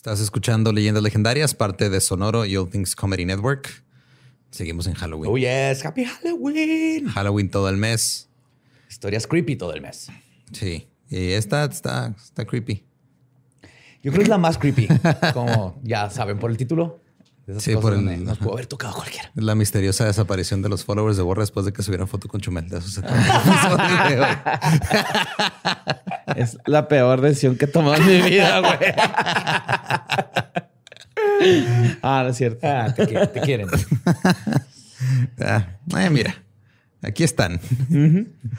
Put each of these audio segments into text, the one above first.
Estás escuchando Leyendas Legendarias, parte de Sonoro y All Things Comedy Network. Seguimos en Halloween. Oh, yes. Happy Halloween. Halloween todo el mes. Historias creepy todo el mes. Sí. Y esta está, está creepy. Yo creo que es la más creepy. Como ya saben por el título. Sí, por el- Nos pudo haber tocado cualquiera. La misteriosa desaparición de los followers de Borra después de que subieron foto con Chumel. De eso se. Es la peor decisión que he tomado en mi vida, güey. ah, no es cierto. Ah, te, qui- te quieren. Ah, eh, mira, aquí están.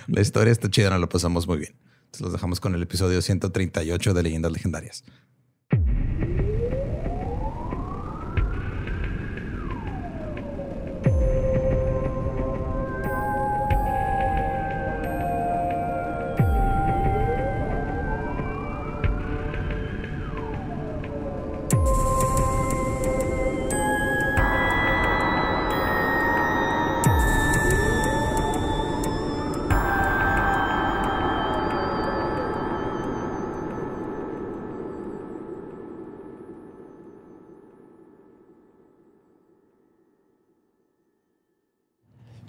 La historia está chida, nos la pasamos muy bien. Entonces los dejamos con el episodio 138 de Leyendas Legendarias.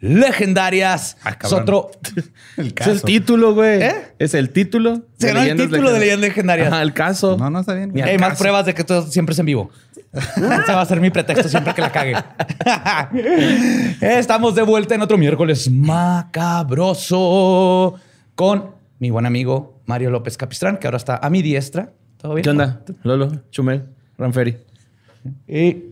Legendarias. Ah, es otro. El Es el título, güey. ¿Eh? Es el título. Se ganó el título de Legendarias. Leyendas Legendarias. Ajá, el caso. No, no está bien. Y hay más pruebas de que todo siempre es en vivo. Ese va a ser mi pretexto siempre que la cague. Estamos de vuelta en otro miércoles macabroso con mi buen amigo Mario López Capistrán, que ahora está a mi diestra. ¿Todo bien? ¿Qué onda? Lolo, Chumel, Ranferi. Y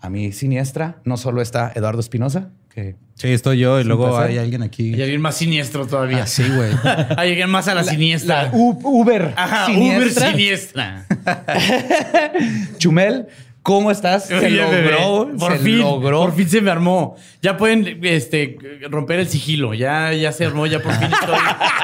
a mi siniestra no solo está Eduardo Espinosa, que Sí, estoy yo y luego hay alguien aquí. Y alguien más siniestro todavía. Ah, sí, güey. Hay alguien más a la, siniestra. la Uber Ajá, siniestra. Uber siniestra. Chumel, ¿cómo estás? Se Oye, bebé, logró. Por se fin, logró. por fin se me armó. Ya pueden este, romper el sigilo. Ya, ya se armó. Ya por fin estoy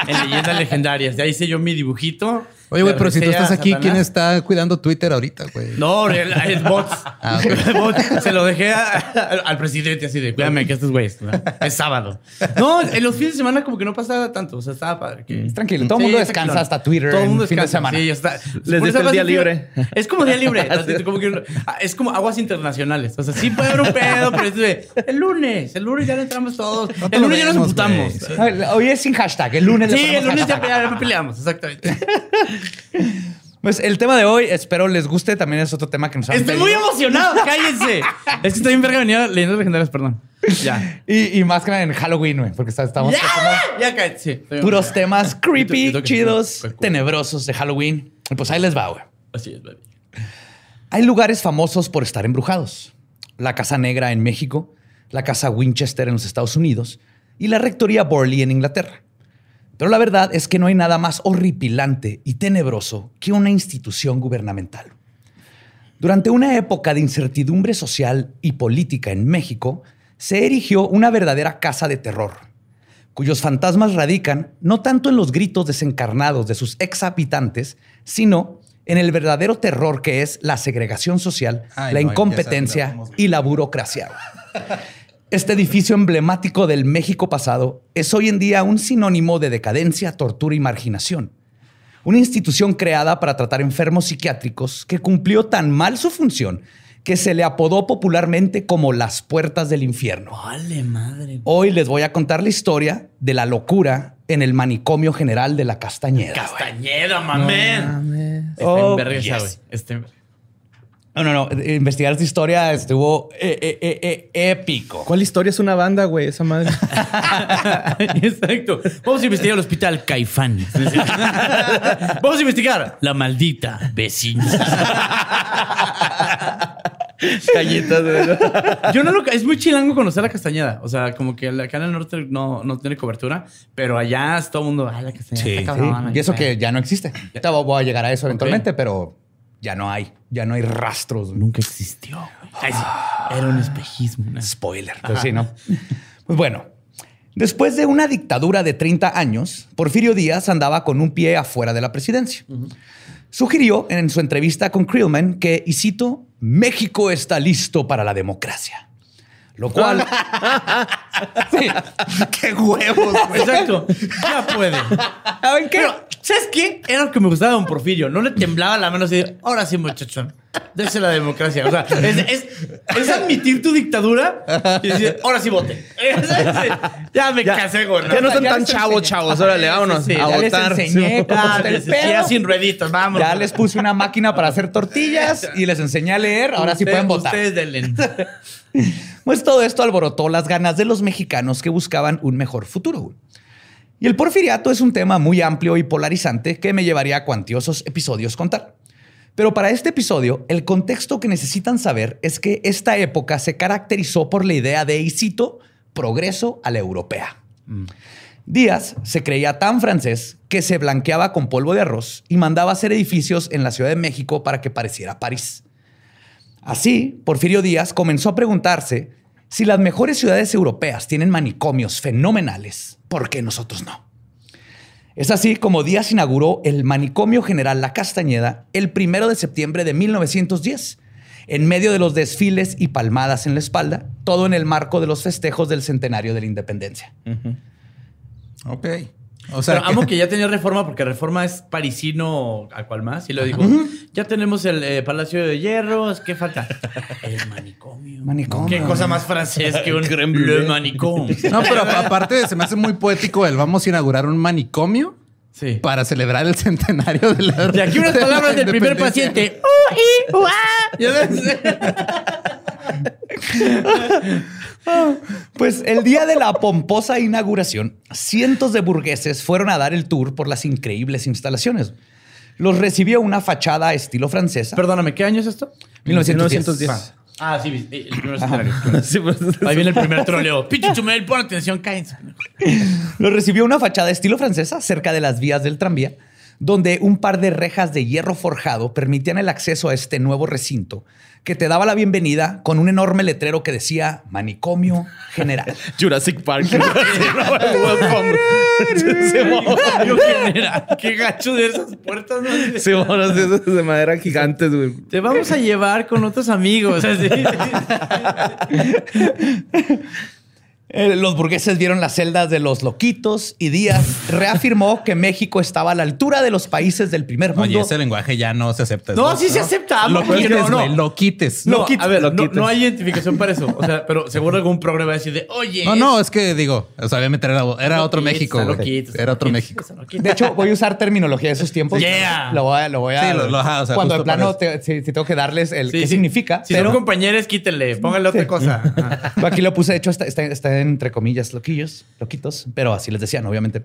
en leyendas legendarias. Ya hice yo mi dibujito. Oye, güey, pero si tú estás aquí, ¿quién está cuidando Twitter ahorita, güey? No, el, es bots. Ah. Bots. Se lo dejé a- al- presidente así de cuídame que estos güeyes. ¿no? Es sábado. No, en los fines de semana como que no pasaba tanto. O sea, estaba padre. que- Tranquilo, todo el mundo descansa hasta Twitter Todo el en mundo fin de descansa. semana. Sí, ya está. Les eso el día libre. Es como día libre. Como que- es como aguas internacionales. O sea, sí puede haber un pedo, pero es de, el lunes. El lunes ya le entramos todos. No el lunes ya nos vemos, güey. Sí. Ay, Hoy es sin hashtag, el lunes. Sí, el lunes ya, hashtag. ya peleamos. Exactamente. Pues el tema de hoy, espero les guste, también es otro tema que nos han Estoy pedido. muy emocionado. Cállense. Es que estoy en verga venía leyendo legendarias, perdón. Ya. Y, y más que nada en Halloween, güey, porque está- estamos Ya, tocando ya cállate. Sí, estoy puros temas creepy, Yo chidos, tenebrosos de Halloween. Y pues ahí les va, güey. Así es, baby. Hay lugares famosos por estar embrujados. La Casa Negra en México, la Casa Winchester en los Estados Unidos y la Rectoría Borley en Inglaterra. Pero la verdad es que no hay nada más horripilante y tenebroso que una institución gubernamental. Durante una época de incertidumbre social y política en México, se erigió una verdadera casa de terror, cuyos fantasmas radican no tanto en los gritos desencarnados de sus ex habitantes, sino en el verdadero terror que es la segregación social, Ay, la no, incompetencia y la burocracia. Este edificio emblemático del México pasado es hoy en día un sinónimo de decadencia, tortura y marginación. Una institución creada para tratar enfermos psiquiátricos que cumplió tan mal su función que se le apodó popularmente como las puertas del infierno. Vale, madre. Hoy les voy a contar la historia de la locura en el manicomio general de la Castañeda. Castañeda, mamen. Está Oh, yes. No, no, no. Investigar esta historia estuvo eh, eh, eh, épico. ¿Cuál historia es una banda, güey? Esa madre. Exacto. Vamos a investigar el hospital Caifán. Vamos a investigar la maldita vecina. Galletas, güey. Yo no lo. Es muy chilango conocer la Castañeda. O sea, como que acá en el norte no, no tiene cobertura, pero allá es todo el mundo. Ah, la Castañeda. Sí, está Sí, cabrona, y eso que ya no existe. Ya voy a llegar a eso eventualmente, pero ya no hay. Ya no hay rastros. nunca existió. güey. Era un espejismo. una- Spoiler. Pues sí, ¿no? Pues bueno, después de una dictadura de 30 años, Porfirio Díaz andaba con un pie afuera de la presidencia. Sugirió en su entrevista con Krillman que, y cito, México está listo para la democracia. Lo cual... Sí. ¡Qué huevos, güey! Exacto. Ya puede. ¿Saben qué? Pero, ¿sabes qué? Era lo que me gustaba de Don Porfirio. No le temblaba la mano así de, ahora sí, muchachón. Dese la democracia. O sea, es, es- es admitir tu dictadura y decir, ahora sí vote. ya me Ya- casé, güey. Ya no Ya les tan chavos, enseñé. chavos. Órale, vámonos sí, a ya les votar. enseñé sí, sí, ya pedo. sin vamos. Ya les puse una máquina para hacer tortillas y les enseñé a leer. Ahora sí pueden votar. Ustedes denle. Pues todo esto alborotó las ganas de los mexicanos que buscaban un mejor futuro. Y el porfiriato es un tema muy amplio y polarizante que me llevaría a cuantiosos episodios contar. Pero para este episodio, el contexto que necesitan saber es que esta época se caracterizó por la idea de, y cito, progreso a la europea. Díaz se creía tan francés que se blanqueaba con polvo de arroz y mandaba hacer edificios en la Ciudad de México para que pareciera París. Así, Porfirio Díaz comenzó a preguntarse si las mejores ciudades europeas tienen manicomios fenomenales, ¿por qué nosotros no? Es así como Díaz inauguró el Manicomio General La Castañeda el primero de septiembre de 1910, en medio de los desfiles y palmadas en la espalda, todo en el marco de los festejos del centenario de la independencia. Ok. O sea, Pero amo que ya tenía reforma porque reforma es parisino a cual más. Y lo dijo, ya tenemos el eh, Palacio de Hierro, ¿qué falta? El manicomio. Manicomio. Qué cosa más francés que un Creme le manicomio. No, pero a- aparte se me hace muy poético el vamos a inaugurar un manicomio Sí. para celebrar el centenario de la De aquí unas de palabras del primer paciente. Uh, i. Ya ves. Pues el día de la pomposa inauguración, cientos de burgueses fueron a dar el tour por las increíbles instalaciones. Los recibió una fachada estilo francesa. Perdóname, ¿qué año es esto? 1910. 1910. Ah, sí, el primer escenario. Sí, pues, Ahí viene el primer troleo. Pinche Chumel, pon atención, cállense. Los recibió una fachada estilo francesa cerca de las vías del tranvía, donde un par de rejas de hierro forjado permitían el acceso a este nuevo recinto, que te daba la bienvenida con un enorme letrero que decía Manicomio General. Jurassic Park. Welcome. Sí, mo- Yo, ¿quién era? Qué gacho de esas puertas, ¿no? Sí, monos de esos de madera gigantes, güey. Te vamos a llevar con otros amigos. así. Eh, los burgueses vieron las celdas de los loquitos y Díaz reafirmó que México estaba a la altura de los países del primer mundo. Oye, ese lenguaje ya no se acepta. No, sí se acepta. Lo porque quites, no, no. güey. Lo quites. No, a ver, no, hay identificación para eso. O sea, pero seguro algún programa va a decir de, oye. no, no, es que digo, o sea, obviamente era, era otro loquitos, México. güey. loquitos, Era otro loquitos, México. loquitos. De hecho, voy a usar terminología de esos tiempos. Yeah. Lo voy a, lo voy a Sí, lo- lo- o sea, cuando de plano te, si, si tengo que darles el Sí, qué sí. significa. Si pero son compañeros, quítenle, pónganle otra cosa. Ajá. aquí lo puse, de hecho, está, está- está entre comillas, loquillos, loquitos, pero así les decían, obviamente.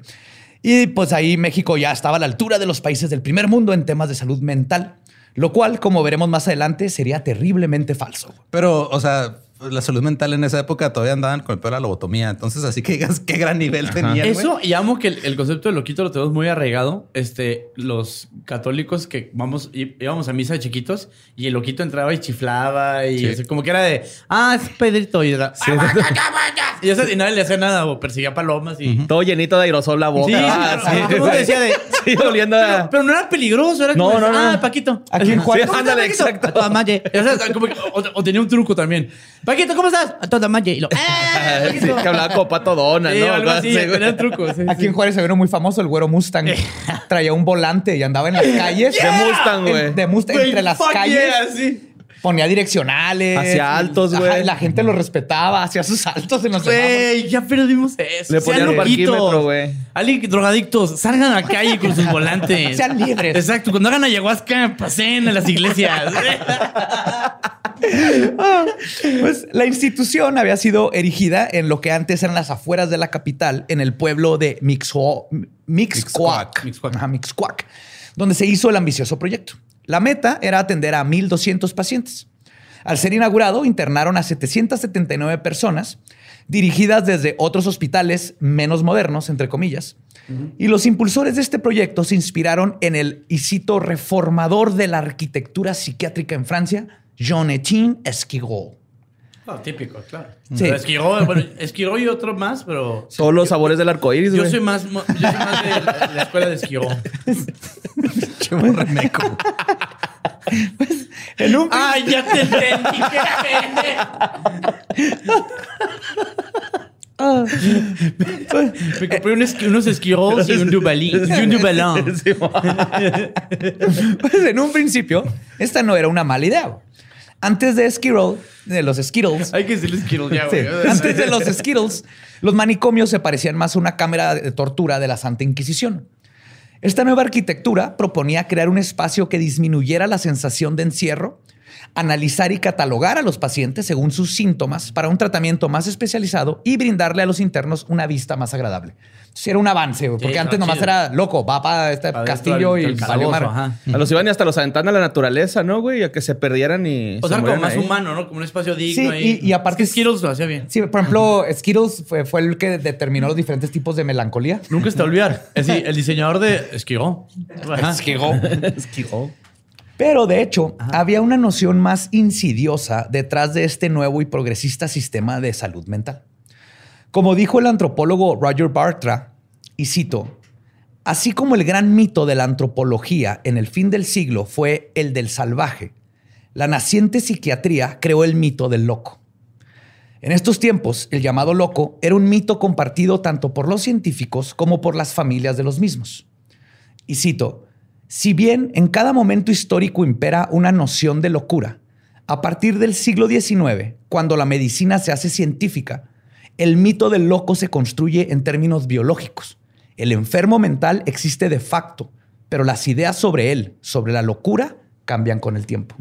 Y pues ahí México ya estaba a la altura de los países del primer mundo en temas de salud mental, lo cual, como veremos más adelante, sería terriblemente falso. Pero, o sea, la salud mental en esa época todavía andaban con el peor de la lobotomía. Entonces, así que digas qué gran nivel tenían. güey. Eso, y amo que el, el concepto de loquito lo tenemos muy arraigado. Este, los católicos que vamos, íbamos a misa de chiquitos y el loquito entraba y chiflaba y Sí. así como que era de, ah, es Pedrito. Y era, "Ah, ya, vaya". Y, eso, y nadie le hacía nada o perseguía palomas y. Todo llenito de aerosol la boca. Sí, Ah, pero- sí. todo el mundo decía de. Sí, oliendo a- Pero, pero no era peligroso, era No, como, no, no. ah, Paquito. Aquí en Juárez- Sí, ándale, Paquito. exacto. A toda madre. O, sea, como que- o- o tenía un truco también. Paquito, ¿cómo estás? A toda madre. Y lo, ¡ah, Sí, que hablaba como pato dona, Sí, ¿no? algo así, trucos. sí, Aquí sí. en Juárez se vino muy famoso el güero Mustang. Traía un volante y andaba en las calles. De Mustang, güey. De Mustang entre las calles. yeah, sí. Ponía direccionales. Hacía altos, güey. la gente lo respetaba, hacía sus altos en los. Güey, ya perdimos eso. Le ponían un parquímetro, güey. Alguien, drogadictos, salgan a la calle con sus volantes. Sean libres. Exacto. Cuando hagan ayahuasca, pasen a las iglesias. Pues la institución había sido erigida en lo que antes eran las afueras de la capital, en el pueblo de Mixo- Mixcoac, Mixcoac. Ajá, Mixcoac, donde se hizo el ambicioso proyecto. La meta era atender a 1.200 pacientes. Al ser inaugurado, internaron a 779 personas, dirigidas desde otros hospitales menos modernos, entre comillas. Y los impulsores de este proyecto se inspiraron en el, y cito, reformador de la arquitectura psiquiátrica en Francia, Jean-Etienne Esquigol. No, típico, claro. Sí. Esquiró, bueno, Esquiró y otro más, pero... Todos los sabores del arco iris, Yo güey. soy más, mo- yo soy más de la, la escuela de Esquiró. Che, borremeco. En un ¡Ay, ya te entendí! ¡Qué pendejo! Me compré unos Esquiros y un Dubalín. Y un Dubalón. Pues en un principio, esta no era una mala idea. Antes de Skittle, de los Skittles, Hay que decirle Skittles ya, sí, güey. antes de los Skittles, los manicomios se parecían más a una cámara de tortura de la Santa Inquisición. Esta nueva arquitectura proponía crear un espacio que disminuyera la sensación de encierro, analizar y catalogar a los pacientes según sus síntomas para un tratamiento más especializado y brindarle a los internos una vista más agradable. Entonces era un avance, güey, porque Sí, antes nomás era loco, va para este castillo y valió calabozo, ajá. A los iban y hasta los aventaban a la naturaleza, ¿no, güey? A que se perdieran y. O se sea, como más ahí. humano, ¿no? Como un espacio digno. Sí, ahí. y- y aparte- Es que Skittles lo hacía bien. Sí, por ejemplo, Skittles fue, fue el que determinó los diferentes tipos de melancolía. Nunca se te olvidar. Es decir, el diseñador de Esquiró. Ajá. Esquiró. Pero de hecho, había una noción más insidiosa detrás de este nuevo y progresista sistema de salud mental. Como dijo el antropólogo Roger Bartra, y cito, así como el gran mito de la antropología en el fin del siglo fue el del salvaje, la naciente psiquiatría creó el mito del loco. En estos tiempos, el llamado loco era un mito compartido tanto por los científicos como por las familias de los mismos. Y cito, si bien en cada momento histórico impera una noción de locura, a partir del siglo XIX, cuando la medicina se hace científica, el mito del loco se construye en términos biológicos. El enfermo mental existe de facto, pero las ideas sobre él, sobre la locura, cambian con el tiempo.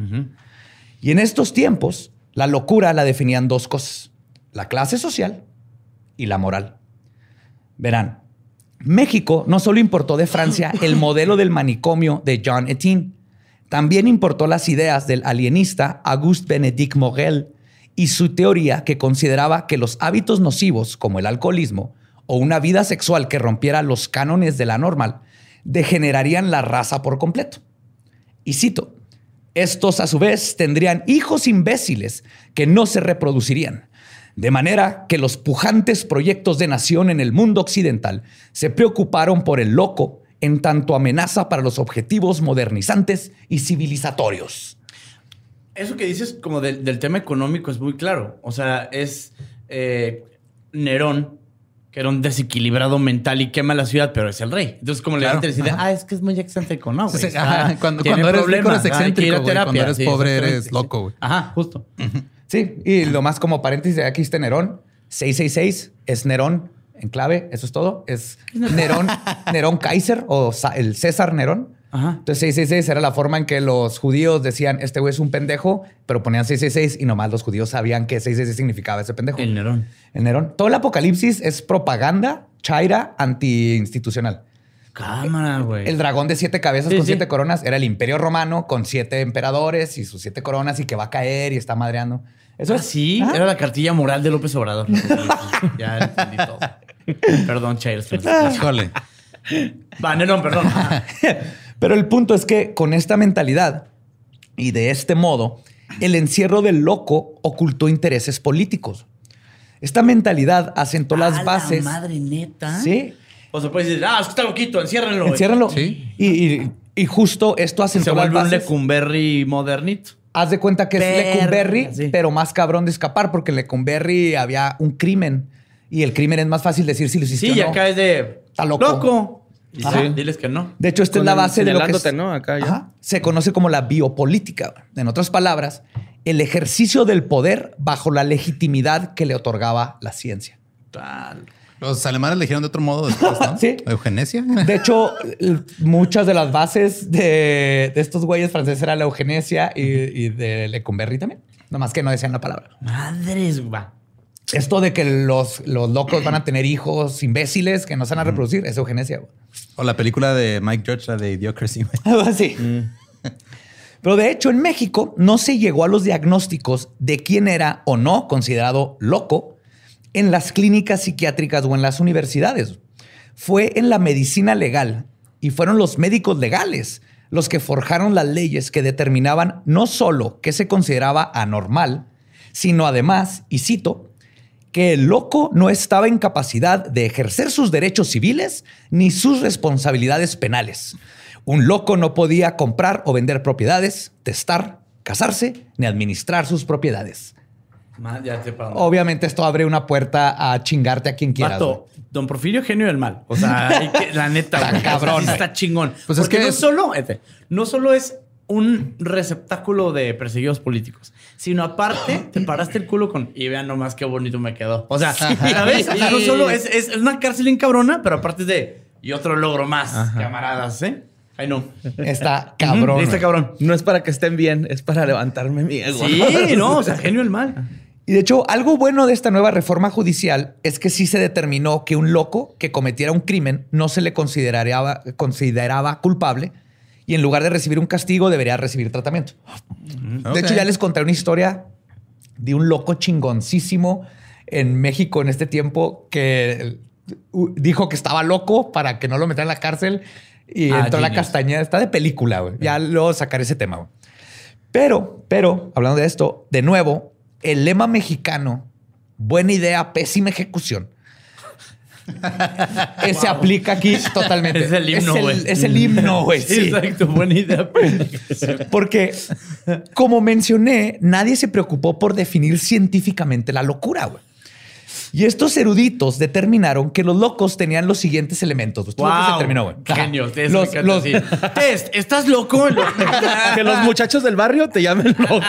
Y en estos tiempos, la locura la definían dos cosas, la clase social y la moral. Verán, México no solo importó de Francia el modelo del manicomio de John Etienne, también importó las ideas del alienista Auguste Benedict Morel y su teoría que consideraba que los hábitos nocivos como el alcoholismo o una vida sexual que rompiera los cánones de la normal degenerarían la raza por completo. Y cito, estos a su vez tendrían hijos imbéciles que no se reproducirían. De manera que los pujantes proyectos de nación en el mundo occidental se preocuparon por el loco en tanto amenaza para los objetivos modernizantes y civilizatorios. Eso que dices como del, del tema económico es muy claro. O sea, es eh, Nerón, que era un desequilibrado mental y quema la ciudad, pero es el rey. Entonces, como Claro, le dice, ajá. ah, es que es muy excéntrico, ¿no? güey? Sí, cuando, cuando eres rico eres excéntrico, güey. Cuando terapia. eres Sí, pobre eres loco, güey. Ajá, justo. Sí, y lo más como paréntesis, aquí está Nerón. 666 es Nerón en clave, eso es todo. Es Nerón, Nerón Kaiser o el César Nerón. Ajá. Entonces 666 era la forma en que los judíos decían, este güey es un pendejo, pero ponían 666 y nomás los judíos sabían que 666 significaba ese pendejo. El Nerón. El Nerón. Todo el apocalipsis es propaganda chaira anti-institucional. Cámara, güey. El dragón de siete cabezas Sí, con sí. siete coronas era el imperio romano con siete emperadores y sus siete coronas y que va a caer y está madreando. Eso ¿Ah, es sí? Era la cartilla moral de López Obrador. ya entendí todo. Perdón, Chair. Híjole. Va, Nerón, perdón. Pero el punto es que con esta mentalidad y de este modo, el encierro del loco ocultó intereses políticos. Esta mentalidad asentó A las la bases. madre neta. Sí, O se puede decir, ah, es que está loquito, enciérrenlo. enciérrenlo. Sí. Y, y- y justo esto Se asentó las vuelve un. Lecumberri modernito. Haz de cuenta que es Lecumberri, sí. pero más cabrón de escapar, porque en Lecumberri había un crimen. Y el crimen es más fácil decir si lo hiciste Sí, o y no. acá es de. Está loco. ¡Loco! Y Ajá. sí, diles que no. De hecho, esta es la el base de lo que es- señalándote, ¿no? Acá ya. Ajá. se conoce como la biopolítica. En otras palabras, el ejercicio del poder bajo la legitimidad que le otorgaba la ciencia. Tal. Los alemanes le dijeron de otro modo después, ¿no? Sí. Eugenesia. De hecho, muchas de las bases de, de estos güeyes franceses era la eugenesia y, y de Lecumberri también. Nomás que no decían la palabra. Madres, va. Esto de que los, los locos van a tener hijos imbéciles que no se van a reproducir es eugenesia. güey. O la película de Mike Judge, la de Idiocracy. güey. Algo así. Pero de hecho, en México no se llegó a los diagnósticos de quién era o no considerado loco en las clínicas psiquiátricas o en las universidades. Fue en la medicina legal y fueron los médicos legales los que forjaron las leyes que determinaban no solo qué se consideraba anormal, sino además, y cito, que el loco no estaba en capacidad de ejercer sus derechos civiles ni sus responsabilidades penales. Un loco no podía comprar o vender propiedades, testar, casarse, ni administrar sus propiedades. Ma- Ya sé para dónde. Obviamente esto abre una puerta a chingarte a quien quieras. Güey. Don Porfirio, genio del mal. O sea, que- la neta, Está güey, cabrón, güey. está chingón. Pues es Porque que no es- solo, este, no solo es un receptáculo de perseguidos políticos, sino aparte te paraste el culo con y vean nomás qué bonito me quedó. O sea, ¿sabes? Sea, no solo es, es una cárcel en cabrona, pero aparte es de y otro logro más, camaradas, ¿eh? Ay, no. Está cabrón. Está cabrón. No es para que estén bien, es para levantarme mi ego. Sí, no, o sea, genio del mal. Y de hecho, algo bueno de esta nueva reforma judicial es que sí se determinó que un loco que cometiera un crimen no se le consideraba, consideraba culpable y en lugar de recibir un castigo debería recibir tratamiento. De hecho, ya les conté una historia de un loco chingoncísimo en México en este tiempo que dijo que estaba loco para que no lo metieran en la cárcel y Ah, entró a la castañeda. Está de película, güey. Ya luego sacaré ese tema, güey. Pero, pero, hablando de esto, de nuevo, el lema mexicano, buena idea, pésima ejecución. Ese aplica aquí totalmente. Es el himno, güey. es el himno, güey. sí. Exacto, buena idea. Porque, como mencioné, nadie se preocupó por definir científicamente la locura, güey. Y estos eruditos determinaron que los locos tenían los siguientes elementos. Lo que se Wow. determinó, güey. Genio. Test, Los- los-. Test, ¿estás loco? Que los muchachos del barrio te llamen loco, ¿no?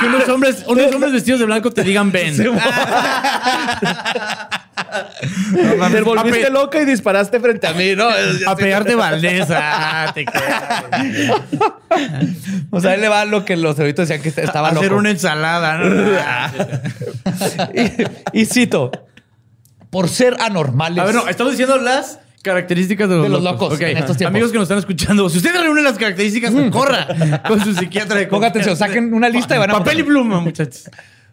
Que unos hombres, unos hombres vestidos de blanco te digan ven. Te volviste loca y disparaste frente a mí, ¿no? A pegarte Valdés. Ah, te. O sea, ahí le va lo que los eruditos decían que estaba A hacer loco. una ensalada. ¿no? y, y cito, por ser anormales. A ver, no, estamos diciendo las características de los, De los locos Ok. en estos tiempos. Amigos que nos están escuchando, si ustedes reúnen las características, corra con su psiquiatra. de Ponga atención, saquen una lista y van a Papel y pluma, muchachos.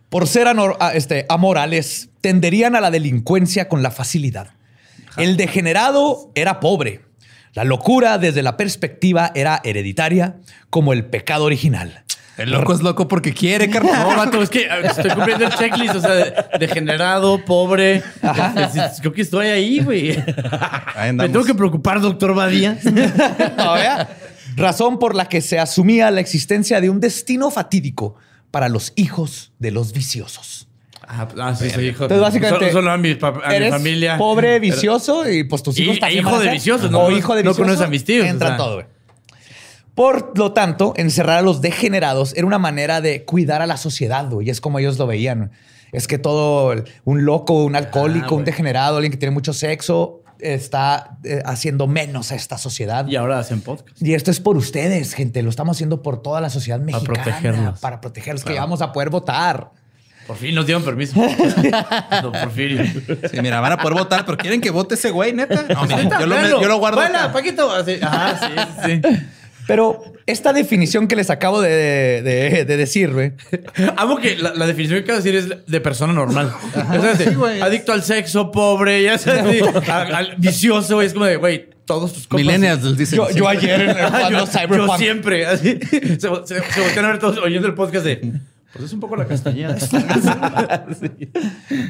por ser anor- a- este, amorales, tenderían a la delincuencia con la facilidad. El degenerado era pobre. La locura, desde la perspectiva, era hereditaria, como el pecado original. El loco es loco porque quiere, carnal. No, vato, es que ver, estoy cumpliendo el checklist, o sea, de- degenerado, pobre. Es- Creo que estoy ahí, güey. Ahí Me tengo que preocupar, doctor Badía. No, vea. Razón por la que se asumía la existencia de un destino fatídico para los hijos de los viciosos. Ah, ah, sí, soy hijo. Entonces, básicamente, Solo, solo a, mi, familia. pobre, vicioso y pues tus Y- hijos e también hijo de viciosos, no o hijo de no vicioso. conoces a mis tíos, Entra o sea. todo, güey. Por lo tanto, encerrar a los degenerados era una manera de cuidar a la sociedad, güey. Y es como ellos lo veían. Es que todo un loco, un alcohólico, un degenerado, alguien que tiene mucho sexo, está eh, haciendo menos a esta sociedad. Y ahora hacen podcast. Y esto es por ustedes, gente. Lo estamos haciendo por toda la sociedad mexicana. protegerlos. Para protegerlos, que vamos a poder votar. Por fin nos dieron permiso. Don Porfirio. Sí, mira, van a poder votar, pero quieren que vote ese güey, neta. No, mira, yo, lo, yo lo guardo. Acá. Paquito. Así. Ajá, sí, sí. Pero esta definición que les acabo de, de- de decir, güey, Amo que la, la definición que acabo de decir es de persona normal. Sí, güey. adicto al sexo, pobre, ya sabes, vicioso. Es como de, güey, todos tus compas. Millennials dicen. yo, yo ayer en el jugando yo, Cyberpunk. yo siempre. Así, se, se, se voltean a ver todos oyendo el podcast de. Pues es un poco la castañeda.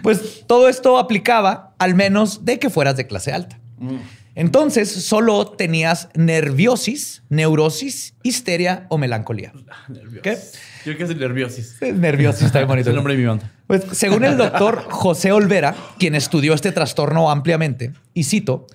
Pues todo esto aplicaba al menos de que fueras de clase alta. Entonces solo tenías nerviosis, neurosis, histeria o melancolía. ¿Qué? Yo que es nerviosis. Nerviosis está bien Es bonito. el nombre de mi banda. Pues según el doctor José Olvera, quien estudió este trastorno ampliamente, y cito,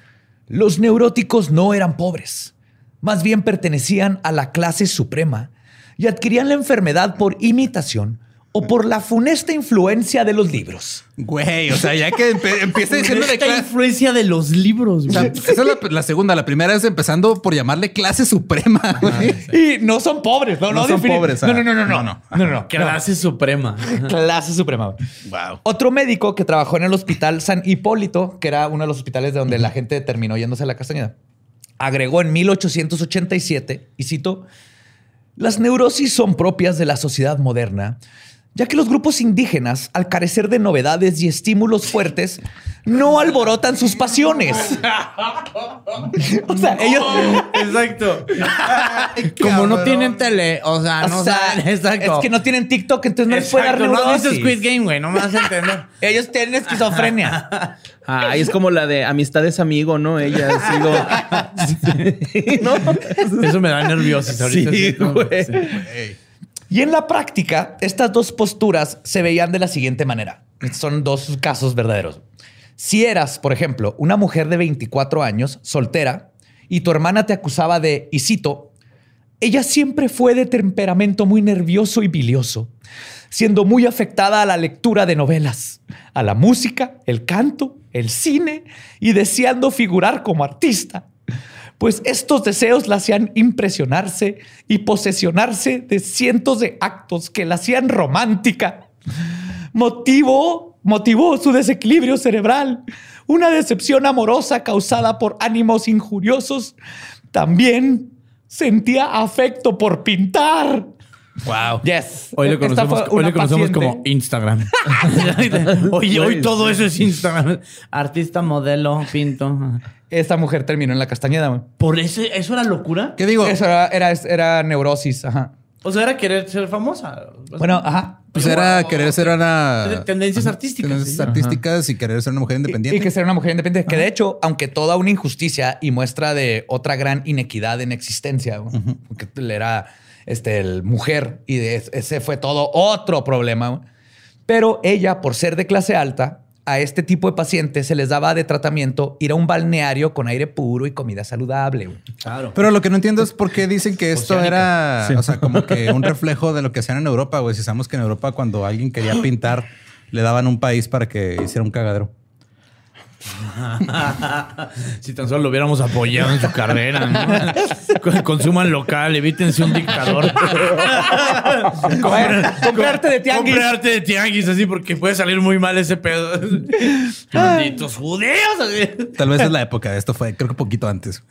los neuróticos no eran pobres, más bien pertenecían a la clase suprema y adquirían la enfermedad por imitación o por la funesta influencia de los libros. Güey, o sea, ya que empe- empieza diciendo de clase. influencia de los libros, O sea, güey. esa es la, la segunda. La primera es empezando por llamarle clase suprema. güey. Y no son pobres, no, no, No son pobres. No, no, no, no, no, No, no, no. no, no, no. Clase suprema. Clase suprema. Wow. Otro médico que trabajó en el hospital San Hipólito, que era uno de los hospitales de donde la gente terminó yéndose a la castañeda, agregó en 1887, y cito, las neurosis son propias de la sociedad moderna, ya que los grupos indígenas, al carecer de novedades y estímulos fuertes, no alborotan sus pasiones. o sea, ellos... Exacto. Como no tienen tele, o sea, no o sea, saben, exacto. Es que no tienen TikTok, entonces no les puede dar no has visto. Squid Game, güey, no me vas a entender. Ellos tienen esquizofrenia. Ay, es como la de amistad es amigo, ¿no? Ella ha sido. ¿No? Eso me da nerviosis ahorita. Sí, no, güey. sí. Y en la práctica, estas dos posturas se veían de la siguiente manera. Son dos casos verdaderos. Si eras, por ejemplo, una mujer de 24 años, soltera, y tu hermana te acusaba de, y cito, ella siempre fue de temperamento muy nervioso y bilioso, siendo muy afectada a la lectura de novelas, a la música, el canto, el cine y deseando figurar como artista. Pues estos deseos la hacían impresionarse y posesionarse de cientos de actos que la hacían romántica. Motivó, motivó su desequilibrio cerebral, una decepción amorosa causada por ánimos injuriosos. También sentía afecto por pintar. Wow. Yes. Hoy Esta conocemos, hoy como Instagram. Oye, hoy todo eso es Instagram. Artista, modelo, pinto. Esta mujer terminó en la Castañeda. güey. ¿Por eso, eso era locura? ¿Qué digo? Eso era, era, era neurosis. Ajá. O sea, era querer ser famosa. Bueno, ajá. Pues era querer ser una... Tendencias artísticas, Tendencias sí. artísticas y querer ser una mujer independiente. Y que ser una mujer independiente. Que de hecho, aunque toda una injusticia y muestra de otra gran inequidad en existencia, güey, porque él era este, el mujer y de- ese fue todo otro problema. güey. Pero ella, por ser de clase alta, a este tipo de pacientes se les daba de tratamiento ir a un balneario con aire puro y comida saludable. Claro. Pero lo que no entiendo es por qué dicen que esto Oceánica. era, o sea, como que un reflejo de lo que hacían en Europa, güey. Si sabemos que en Europa cuando alguien quería pintar, le daban un país para que hiciera un cagadero. si tan solo lo hubiéramos apoyado en su carrera, ¿no? Consuman local, evítense un dictador. Comprar- comprarte de tianguis. Comprarte de tianguis, así, porque puede salir muy mal ese pedo. Malditos judíos. así. Tal vez es la época. Esto fue, creo que poquito antes.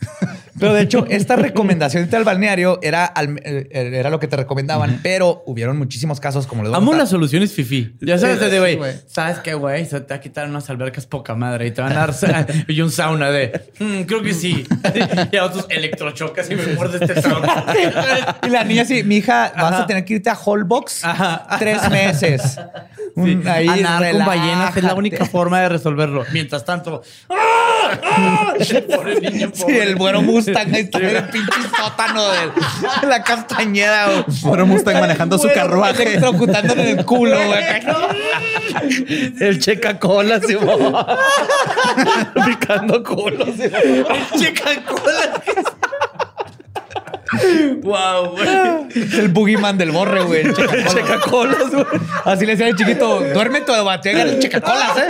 Pero de hecho, esta recomendación de al balneario era, al- eh, era lo que te recomendaban, pero hubieron muchísimos casos como les voy a Amo las soluciones fifi. Ya sabes, de Sí, güey. güey. ¿Sabes qué, güey? Se te va a quitar unas albercas poca madre y te van a dar y un sauna de. "Mm, creo que sí. y a otros electrochocas y me muerde este sauna. Y la niña así, mi hija, vas a tener que irte a Holbox tres meses. Un- Sí. ahí, Anar con ballenas es la única forma de resolverlo. Mientras tanto. ¡ah! ¡ah! Pobre niño, Sí, pobre. el güero Mustang ahí está en el pinche sótano de, la castañeda. güey. Bueno, Mustang manejando su carruaje. Electrocutándole en el culo, güey. El checa cola, Simón. Picando culos. Checa cola. wow, güey. El boogeyman del borre, güey. El checacolas. Checacolas, güey. Así le decía al chiquito, duerme tu batega el checacolas, ¿eh?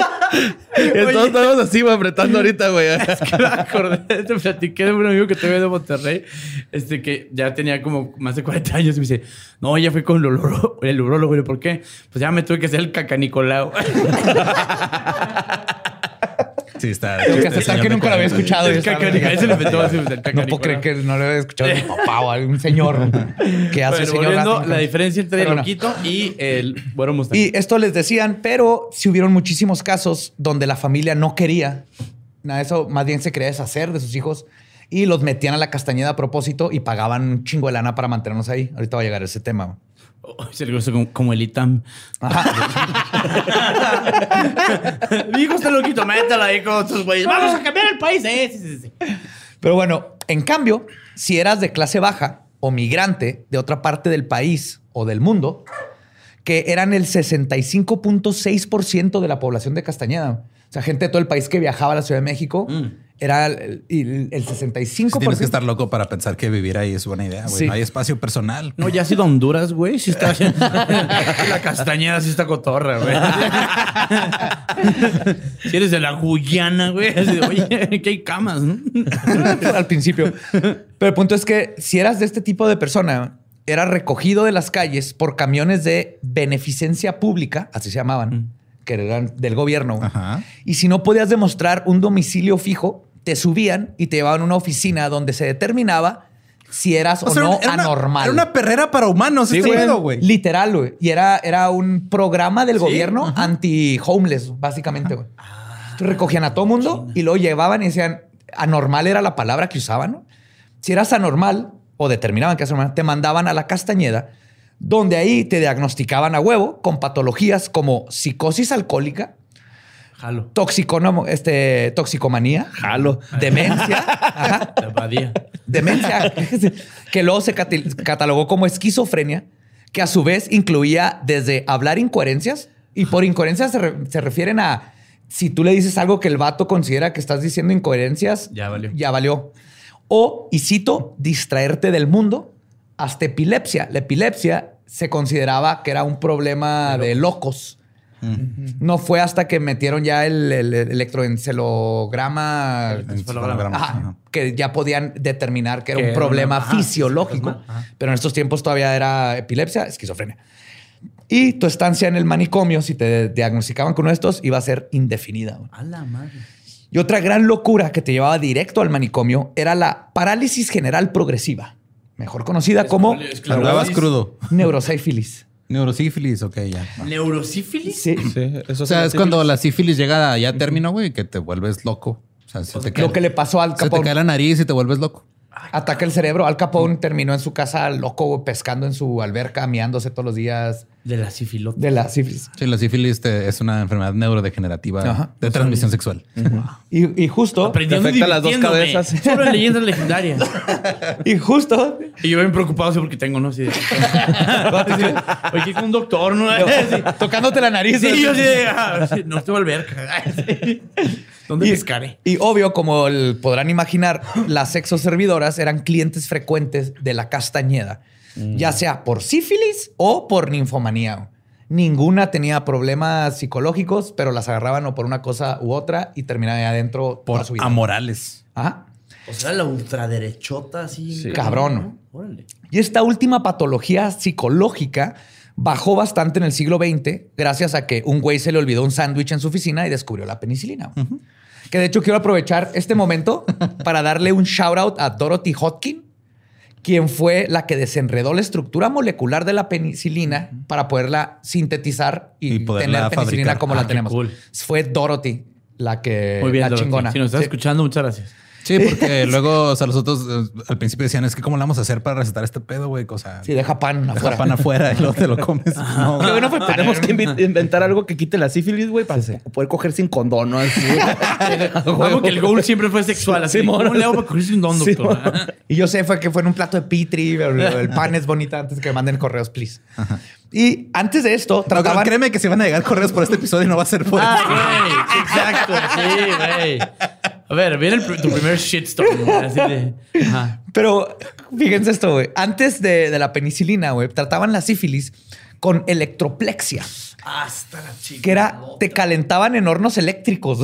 Entonces estamos así, güey, apretando ahorita, güey. Es que me acordé, te platiqué de un amigo que tuve de Monterrey, este que ya tenía como más de 40 años y me dice, no, ya fui con el urólogo, el urólogo, güey, ¿por qué? Pues ya me tuve que hacer el cacanicolao. Sí, está. Tengo que este que nunca lo había escuchado. Cacanicolao, ese lo inventó No puedo creer que no lo había escuchado mi papá o algún señor que hace Bueno, señor volviendo, la diferencia entre Pero el loquito y el bueno Mustang. Y esto les decían, pero si hubieron muchísimos casos donde la familia no quería, nada de eso más bien se quería deshacer de sus hijos y los metían a la castañeda a propósito y pagaban un chingo de lana para mantenernos ahí. Ahorita va a llegar ese tema. Se le conoce como, como el ITAM. Mi hijo está loquito, mételo ahí con otros güeyes. Vamos a cambiar el país. Eh, sí, sí, sí. Pero bueno, en cambio, si eras de clase baja o migrante de otra parte del país o del mundo, que eran el 65.6% de la población de Castañeda. O sea, gente de todo el país que viajaba a la Ciudad de México era el, el- el 65%. Tienes que estar loco para pensar que vivir ahí es buena idea, güey. Sí. No hay espacio personal. No, ya ha sido Honduras, güey. Sí está. la castañeda sí está cotorra, güey. si eres de la Guyana, güey. Oye, que hay camas, ¿no? al principio. Pero el punto es que si eras de este tipo de persona, era recogido de las calles por camiones de beneficencia pública, así se llamaban, que eran del gobierno. Ajá. Y si no podías demostrar un domicilio fijo, te subían y te llevaban a una oficina donde se determinaba si eras o, O sea, no era una- anormal. Era una perrera para humanos. Sí, este güey. pedo, güey. Literal, güey. Y era, era un programa del gobierno anti-homeless, básicamente, güey. Entonces, Recogían a todo mundo y luego llevaban y decían, anormal era la palabra que usaban, ¿no? Si eras anormal o determinaban que eras anormal, te mandaban a la Castañeda, donde ahí te diagnosticaban a huevo con patologías como psicosis alcohólica, Jalo. toxiconomo, este, toxicomanía, Jalo. demencia, ajá, demencia, que luego se catalogó como esquizofrenia, que a su vez incluía desde hablar incoherencias, y por incoherencias se, re- se refieren a si tú le dices algo que el vato considera que estás diciendo incoherencias, Ya valió. Ya valió. O, y cito, distraerte del mundo, hasta epilepsia. La epilepsia se consideraba que era un problema de locos. No fue hasta que metieron ya el, el electroencelograma Ajá, ajá. que ya podían determinar que era un problema ajá, fisiológico, ajá. pero en estos tiempos todavía era epilepsia, esquizofrenia. Y tu estancia en el manicomio, si te diagnosticaban con uno de estos, iba a ser indefinida. A la madre. Y otra gran locura que te llevaba directo al manicomio era la parálisis general progresiva, mejor conocida como Andabas crudo. Neurosífilis, ok, ya. ¿Neurosífilis? Sí. Sí, eso O sea, es cuando la sífilis llega a ya término, güey, que te vuelves loco. O sea, se te cae, Lo que le pasó al se te cae la nariz y te vuelves loco. Ataca el cerebro. Al Capone terminó en su casa loco, güey, pescando en su alberca, miándose todos los días De la sífilota. de la sífilis. Sí, la sífilis te- es una enfermedad neurodegenerativa Ajá. de transmisión sexual. Y, y justo, Aprendiendo Te afecta las dos cabezas. Solo en leyendas legendarias. y justo, Y yo bien preocupado sí, porque tengo, ¿no? Así de... Oye, que con un doctor, ¿no? Sí. tocándote la nariz. Sí, yo sí ah, sí, no tengo alberca. ¿Dónde Y, pescaré? y obvio, como el- podrán imaginar, las sexoservidoras eran clientes frecuentes de la Castañeda, ya sea por sífilis o por ninfomanía. Ninguna tenía problemas psicológicos, pero las agarraban o por una cosa u otra y terminaban ahí adentro Por su vida. amorales. Ajá. O sea, la ultraderechota así. Sí. Cabrón. ¿no? Órale. Y esta última patología psicológica bajó bastante en el siglo XX gracias a que un güey se le olvidó un sándwich en su oficina y descubrió la penicilina. Que de hecho quiero aprovechar este momento para darle un shout out a Dorothy Hodgkin, quien fue la que desenredó la estructura molecular de la penicilina para poderla sintetizar y, Y tener penicilina fabricar. como Ah, la qué tenemos. cool. Fue Dorothy la que Muy bien, la Dorothy. chingona. Si nos estás Sí. escuchando, muchas gracias. Sí, porque luego, o sea, los otros eh, al principio decían, es que cómo le vamos a hacer para recetar este pedo, güey. O sea, Sí, deja pan deja afuera. pan afuera y luego te lo comes. No, Qué bueno, pues tenemos que inventar algo que quite la sífilis, güey, para poder coger sin condón, ¿no? Así. Vamos que el goal siempre fue sexual. Así, Sí, ¿cómo le hago para correr un don, Sí, doctor? mono. Y yo sé fue que fue en un plato de pitri, pero el pan es bonita antes que me manden correos, please. Y antes de esto, No, trataban... créeme que si van a llegar correos por este episodio y no va a ser por Ah, exacto, sí, güey. A ver, viene el tu primer shitstorm, güey, así de... Ajá. Pero fíjense esto, güey. Antes de, de la penicilina, güey, trataban la sífilis con electroplexia, Hasta la chica. que era, te calentaban en hornos eléctricos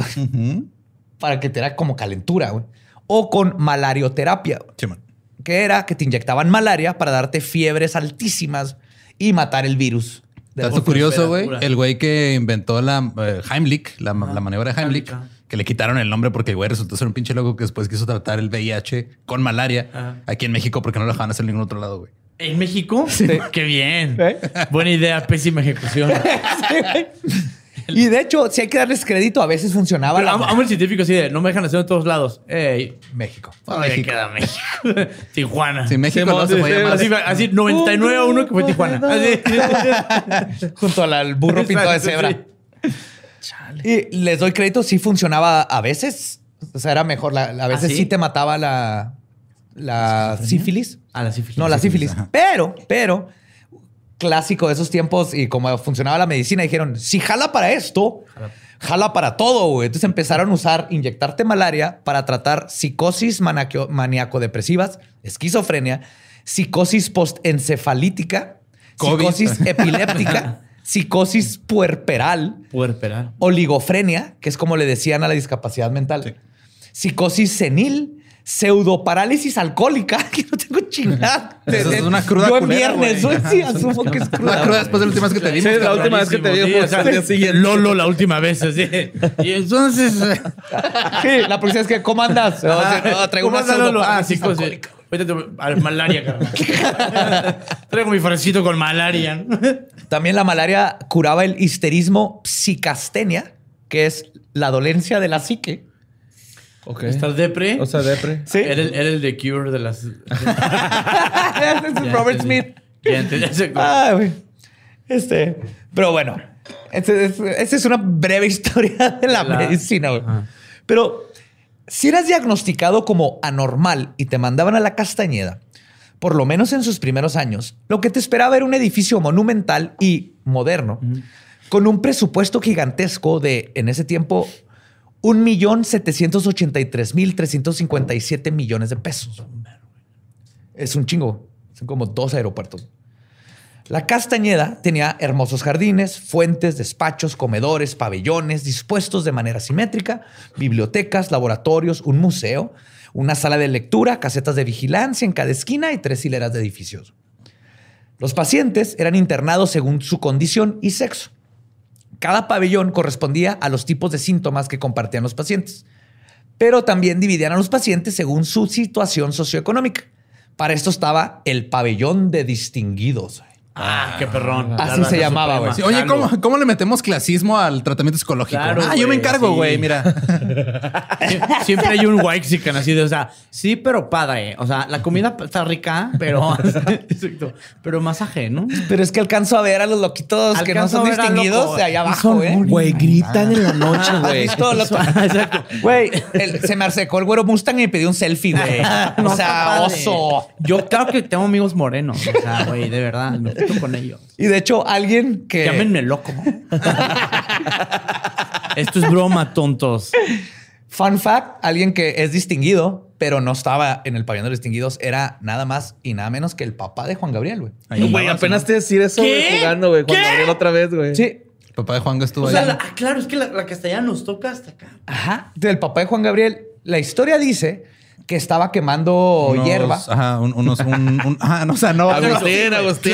para que te era como calentura, güey. O con malarioterapia, güey, Simón. que era que te inyectaban malaria para darte fiebres altísimas y matar el virus. Dato curioso, güey. El güey que inventó la eh, Heimlich, la, la maniobra de Heimlich. Que le quitaron el nombre porque el güey resultó ser un pinche loco que después quiso tratar el VIH con malaria Ajá. aquí en México porque no lo dejaban hacer en ningún otro lado, güey. ¿En México? Qué bien. ¿Eh? Buena idea, pésima ejecución. Y de hecho, si hay que darles crédito, a veces funcionaba. Pero la- amo, amo el científico así de no me dejan hacer en todos lados. Ey, México. ¿dónde México. queda México? Tijuana. Si México Sí, no se sí, puede sí, llamar. Así, así 99 a 1 que fue Tijuana. Así. Junto al burro pintado de Exacto, Y les doy crédito, sí funcionaba a veces. O sea, era mejor. La- a veces ¿Ah, sí? sí? te mataba la, la sífilis. A la sífilis. No, la sífilis. Pero, pero, clásico de esos tiempos y como funcionaba la medicina, dijeron, si jala para esto, jala para todo, güey. Entonces empezaron a usar, inyectarte malaria para tratar psicosis maníaco-depresivas, esquizofrenia, psicosis postencefalítica, psicosis epiléptica, psicosis puerperal, Puerperal. oligofrenia, que es como le decían a la discapacidad mental, psicosis senil, pseudoparálisis alcohólica, que no tengo chingada. Eso es una cruda Yo en viernes, güey, sí, asumo que es Una cruda. cruda después de la última vez que te vimos. Sí, la última vez que te Sí, vimos o sea, al día siguiente. Lolo la última vez. Así. Y entonces... Sí, la próxima es que, ¿cómo andas? O sea, no, traigo ¿Cómo una? Ah, pseudoparálisis sí, pues, sí. alcohólica. Ahorita te- a malaria, carnal. Traigo mi fresquito con malaria. También la malaria curaba el histerismo psicastenia, que es la dolencia de la psique. Ok. ¿Estás depre? O sea, depre. Sí. Era el, era el de Cure de las... Es Robert. Smith. Ya entendí. Ya sé- Ah, güey. Este, pero bueno, este- este- esta es una breve historia de la, La- medicina. güey. Ajá. Pero si eras diagnosticado como anormal y te mandaban a la Castañeda, por lo menos en sus primeros años, lo que te esperaba era un edificio monumental y moderno, con un presupuesto gigantesco de, en ese tiempo, 1.783.357 millones de pesos. Es un chingo. Son como dos aeropuertos. La Castañeda tenía hermosos jardines, fuentes, despachos, comedores, pabellones dispuestos de manera simétrica, bibliotecas, laboratorios, un museo, una sala de lectura, casetas de vigilancia en cada esquina y tres hileras de edificios. Los pacientes eran internados según su condición y sexo. Cada pabellón correspondía a los tipos de síntomas que compartían los pacientes, pero también dividían a los pacientes según su situación socioeconómica. Para esto estaba el pabellón de distinguidos. Ah, qué perrón. Así se llamaba, güey. Sí, oye. ¿cómo, ¿cómo le metemos clasismo al tratamiento psicológico? Claro, ah, yo me güey, encargo, güey, mira. Sie- Siempre hay un waxican así de, o sea, sí, pero padre. O sea, la comida está rica, pero. Exacto. Pero masaje, ¿no? Pero es que alcanzo a ver a los loquitos que no son distinguidos loco. de allá abajo, ¿eh? muy- Güey, gritan en la noche, ¿Has güey. loco? Exacto. Güey, se me acercó el güero Mustang y me pidió un selfie, güey. No, o sea, oso. Yo claro que tengo amigos morenos. O sea, güey, de verdad, con ellos. Y de hecho, alguien que... Llámenme loco. Esto es broma, tontos. Fun fact, alguien que es distinguido, pero no estaba en el pabellón de los distinguidos, era nada más y nada menos que el papá de Juan Gabriel, güey. Ahí Güey, apenas ¿no? te decir eso jugando, güey. Juan ¿Qué? Gabriel otra vez, güey. Sí. El papá de Juanga estuvo O sea, ahí. la- ah, claro, es que la, la castellana nos toca hasta acá. Ajá. Del papá de Juan Gabriel. La historia dice que estaba quemando Unos- hierba. Ajá, un- unos. Un, un- ajá, no, o sea, no. Agustín, no, Agustín.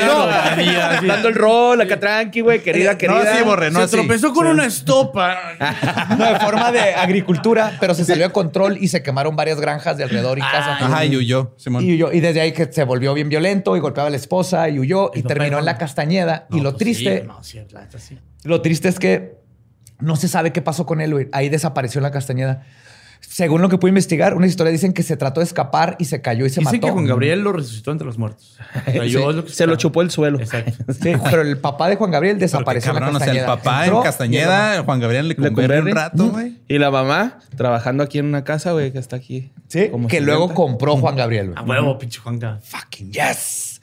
Dando el rol, acá tranqui, güey. Querida, No, querida. sí, borre, no Se así. tropezó con una estopa. No, de forma de agricultura, pero se salió de control y se quemaron varias granjas de alrededor y casa. Ajá, y huyó, Simón. Y, huyó. y desde ahí que se volvió bien violento y golpeaba a la esposa y huyó y terminó en la Castañeda. y No, lo pues triste, sí, no, sí, sí. lo triste es que no se sabe qué pasó con él. güey. Ahí desapareció en la Castañeda. Según lo que pude investigar, una historia dicen que se trató de escapar y se cayó y se Dicen mató. que Juan Gabriel lo resucitó entre los muertos. O sea, yo Sí, es lo que se lo chupó el suelo. Exacto. Sí, pero el papá de Juan Gabriel desapareció cabrón, en la o sea, el papá Entró en Castañeda, Juan Gabriel le Le converge un rato, güey. Y la mamá trabajando aquí en una casa, güey, que está aquí. Sí, como que luego compró Juan Gabriel. güey. A huevo, pinche Juanca. Fucking yes.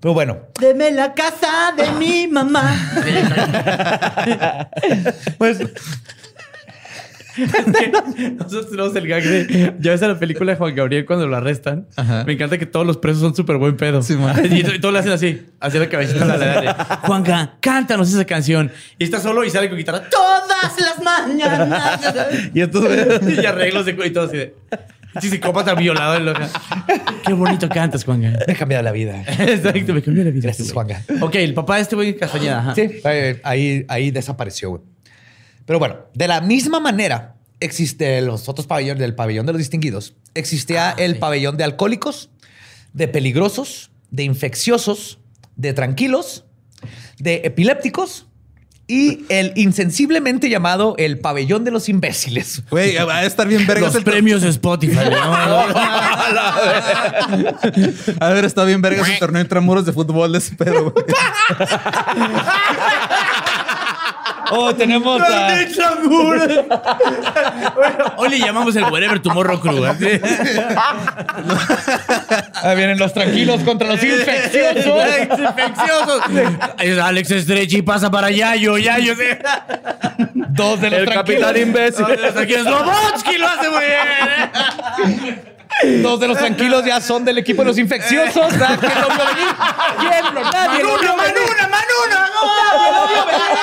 Pero bueno, Deme la casa de mi mamá. pues Nosotros tenemos el gag de. Ya ves a la película de Juan Gabriel cuando lo arrestan. Ajá. Me encanta que todos los presos son súper buen pedo. Sí, man. y, to- y todos le hacen así. Así la cabecita a la edad de Juanca, cántanos esa canción. Y está solo y sale con guitarra todas las mañanas. Y güey. y arreglos de y todo así de. Sí, psicópata violado. en loca. Qué bonito cantas, Juanca. me ha cambiado la vida. Exacto, me cambió la vida. Gracias. Juanca. Ok, el papá de este güey en Castañeda. ajá. Sí, ahí, ahí desapareció, güey. Pero bueno, de la misma manera existe los otros pabellones del pabellón de los distinguidos. Existía el pabellón de alcohólicos, de peligrosos, de infecciosos, de tranquilos, de epilépticos y el insensiblemente llamado el pabellón de los imbéciles. Güey, va a estar bien vergas Los el premios Spotify. ¿no? A ver, está bien vergas el torneo entre muros de fútbol de ese pedo, güey. Oh, tenemos a... Bueno, hoy le llamamos el Wherever Tomorrow Crew. ¿eh? Ahí vienen los tranquilos contra los infecciosos. Infecciosos. Alex Estrechi pasa para Yayo. Yayo. sí. Dos de los El tranquilos. capitán imbécil. Aquí es Lobotsky lo hace muy bien. Dos de los tranquilos ya son del equipo de los infecciosos. ¿verdad? ¿Quién lo vio venir? ¿Quién lo? Nadie lo vio Manuna, venir. Manuna, Manuna.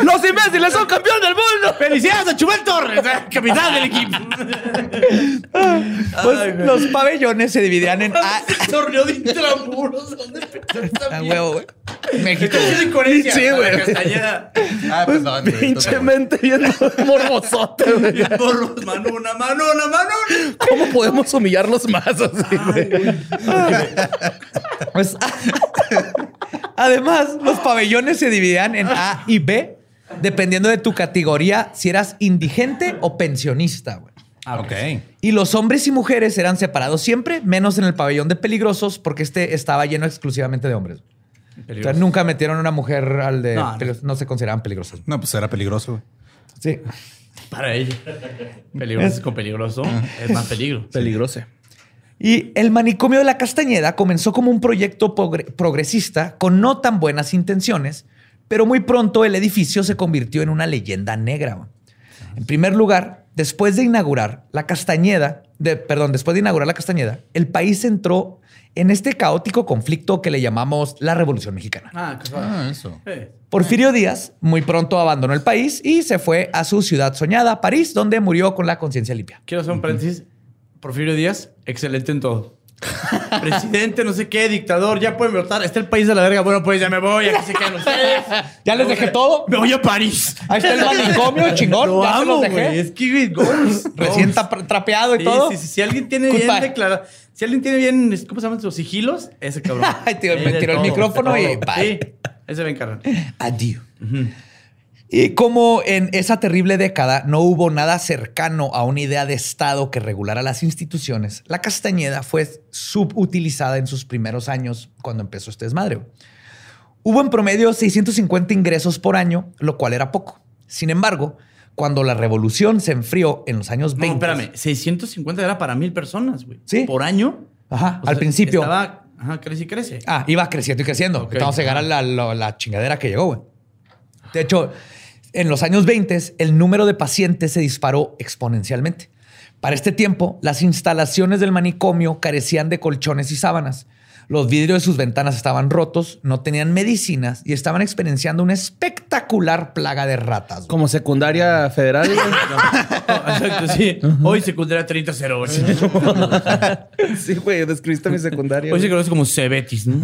¡Los imbéciles son campeón del mundo! Felicidades a Chubel Torres, eh, capitán del equipo. Pues los pabellones se dividían en. Torneo de intramuros. ¿Dónde empezó esta A mierda? huevo, güey. Me dijiste, Es incoherencia. Sí, güey. Ah, perdón. güey. Pinche mente bien morbosote, güey. Bien borros, mano, una mano, una mano. ¿Cómo podemos humillarlos más así, güey? Pues, además, los pabellones se dividían en A y B, dependiendo de tu categoría, si eras indigente o pensionista. güey. Ok. Y los hombres y mujeres eran separados siempre, menos en el pabellón de peligrosos, porque este estaba lleno exclusivamente de hombres. O sea, nunca metieron una mujer al de... No, no. peligrosos. no se consideraban peligrosos. No, pues era peligroso. güey. Sí. Para ella. Peligroso con peligroso. Es más peligro. Peligroso. Y el manicomio de la Castañeda comenzó como un proyecto progre- progresista con no tan buenas intenciones, pero muy pronto el edificio se convirtió en una leyenda negra. En primer lugar, después de inaugurar la Castañeda, de, perdón, después de inaugurar la Castañeda, el país entró en este caótico conflicto que le llamamos la Revolución Mexicana. Ah, qué Ah, eso. Porfirio Díaz muy pronto abandonó el país y se fue a su ciudad soñada, París, donde murió con la conciencia limpia. Quiero hacer un paréntesis. Porfirio Díaz, excelente en todo. Presidente, no sé qué, dictador, ya pueden votar. Está el país de la verga. Bueno, pues ya me voy, aquí se quedan ustedes. ¿Ya les dejé todo? Me voy a París. Ahí está el manicomio, chingón. Lo ya se amo, los dejé. güey. Es que goals. Recién goals. trapeado y Sí, todo. sí, sí. Si alguien tiene bien declarado, si alguien tiene bien, ¿cómo se llaman los sigilos? Ese cabrón. Tío, me tiró el micrófono y bye. Sí, ese va a encargar. Adiós. Y como en esa terrible década no hubo nada cercano a una idea de Estado que regulara las instituciones, la Castañeda fue subutilizada en sus primeros años cuando empezó este desmadre. Hubo en promedio 650 ingresos por año, lo cual era poco. Sin embargo, cuando la revolución se enfrió en los años No, 20, espérame. 650 era para mil personas, güey. Sí. Por año. Ajá, O al sea, principio. Estaba, ajá, crece y crece. Ah, iba creciendo y creciendo. Ok. Vamos a llegar a la, la- la chingadera que llegó, güey. De hecho, en los años 20, el número de pacientes se disparó exponencialmente. Para este tiempo, las instalaciones del manicomio carecían de colchones y sábanas. Los vidrios de sus ventanas estaban rotos, no tenían medicinas y estaban experienciando una espectacular plaga de ratas. güey. Como secundaria federal, güey. No, exacto, sí. Hoy secundaria 3008. Sí, güey, describiste mi secundaria. Hoy se conoce como Cebetis, ¿no?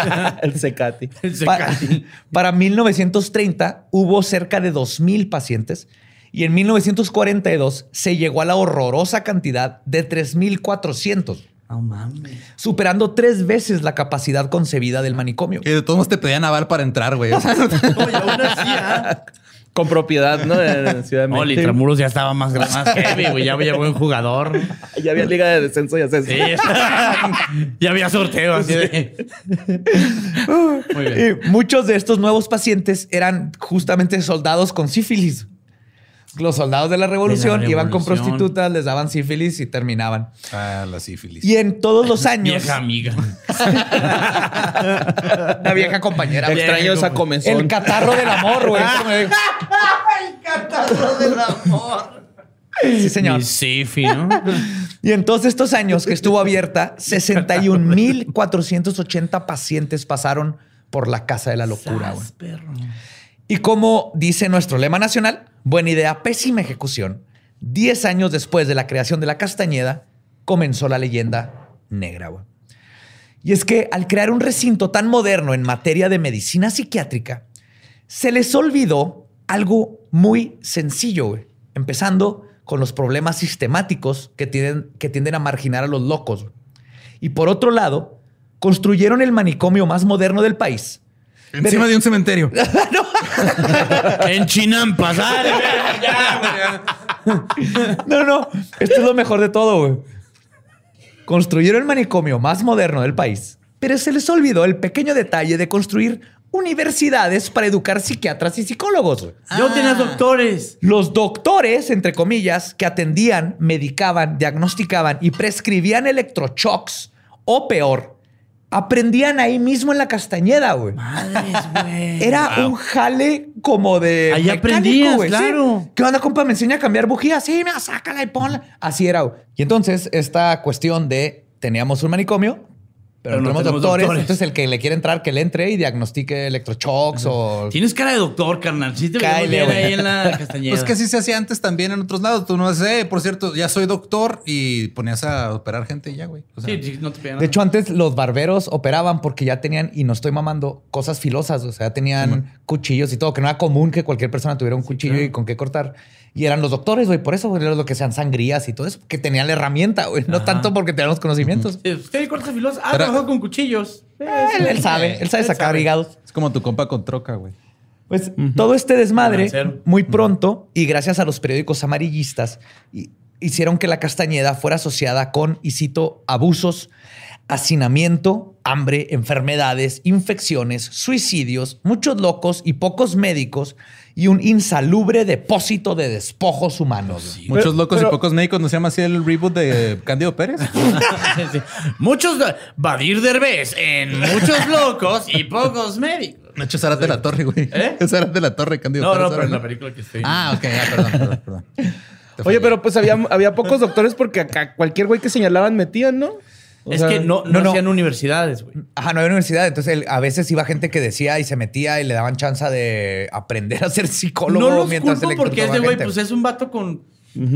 El Secati. El Secati. para 1930 hubo cerca de 2.000 pacientes y en 1942 se llegó a la horrorosa cantidad de 3.400, No mames. superando tres veces la capacidad concebida del manicomio. Que de todos modos te pedían aval para entrar, güey. O sea, Oye, aún así, ¿ah? Con propiedad, ¿no? En Ciudad de No, México. Intramuros ya estaba más, más heavy, güey. Ya había buen jugador. Ya había liga de descenso y ascenso. Sí. ya había sorteo así de... Muy bien. Y muchos de estos nuevos pacientes eran justamente soldados con sífilis. Los soldados de la revolución, De la iban con prostitutas, les daban sífilis y terminaban. ah, la sífilis. Y en todos los años, Vieja amiga. una vieja compañera. güey. Extraño esa El comezón. catarro del amor, güey. Es como de- Sí, señor. Sifi, ¿no? Y en todos estos años que estuvo abierta, 61.480 pacientes pasaron por la casa de la locura. güey. Y como dice nuestro lema nacional, buena idea, pésima ejecución. Diez años después de la creación de la Castañeda, comenzó la leyenda negra. güey. Y es que al crear un recinto tan moderno en materia de medicina psiquiátrica, se les olvidó algo muy sencillo, güey. empezando con los problemas sistemáticos que tienden, que tienden a marginar a los locos. güey. Y por otro lado, construyeron el manicomio más moderno del país. Encima de un cementerio. En Chinampas. ¡Dale, ya! No, no, esto es lo mejor de todo, güey. Construyeron el manicomio más moderno del país, pero se les olvidó el pequeño detalle de construir universidades para educar psiquiatras y psicólogos. güey. Yo tenía doctores. Los doctores, entre comillas, que atendían, medicaban, diagnosticaban y prescribían electroshocks o peor, aprendían ahí mismo en la Castañeda, güey. Madres, güey. Era un jale como de. Ahí mecánico, aprendías, güey, sí. claro. ¿Qué onda, compa? Me enseña a cambiar bujías. Sí, mira, sácala y ponla. Así era. güey. Y entonces, esta cuestión de teníamos un manicomio, Pero, Pero no tenemos tenemos doctores, doctores. entonces el que le quiere entrar, que le entre y diagnostique electroshocks o... Tienes cara de doctor, carnal. Sí te Cáele, bien ahí en la castañeda. Pues que así se hacía antes también en otros lados. Tú no sé, por cierto, ya soy doctor y ponías a operar gente y ya, güey. O sea, Sí, sí, no te pegan De hecho, antes los barberos operaban porque ya tenían, y no estoy mamando, cosas filosas. O sea, tenían cuchillos y todo, que no era común que cualquier persona tuviera un cuchillo y con qué cortar. Y eran los doctores, güey. Por eso, güey, era lo que sean sangrías y todo eso, que tenían la herramienta, güey. No tanto porque tenían los conocimientos. ¿Usted corta filosa? Ah, Pero- trabajó con cuchillos. Eh, Él, él sabe, él sabe sacar sabe. hígados. es como tu compa con troca, güey. Pues todo este desmadre, muy pronto, y gracias a los periódicos amarillistas, hi- hicieron que la Castañeda fuera asociada con, y cito, abusos, hacinamiento, hambre, enfermedades, infecciones, suicidios, muchos locos y pocos médicos, y un insalubre depósito de despojos humanos. Muchos locos pero- y pocos médicos. ¿No se llama así el reboot de Cándido Pérez? Sí. Muchos Badir Derbez en muchos locos y pocos médicos. De hecho, de la Torre, güey. ¿Eh? De la Torre, Cándido No, Pérez. no, pero ahora, en la película que estoy. Ah, ok, ya, perdón, perdón, perdón. Oye, pero pues había, había pocos doctores porque acá cualquier güey que señalaban metían, ¿no? O es sea, que no, no, no, no. hacían universidades, güey. Ajá, no había universidad, entonces a veces iba gente que decía y se metía y le daban chance de aprender a ser psicólogo No los mientras culpo porque electrocutaba ese güey pues es un vato con...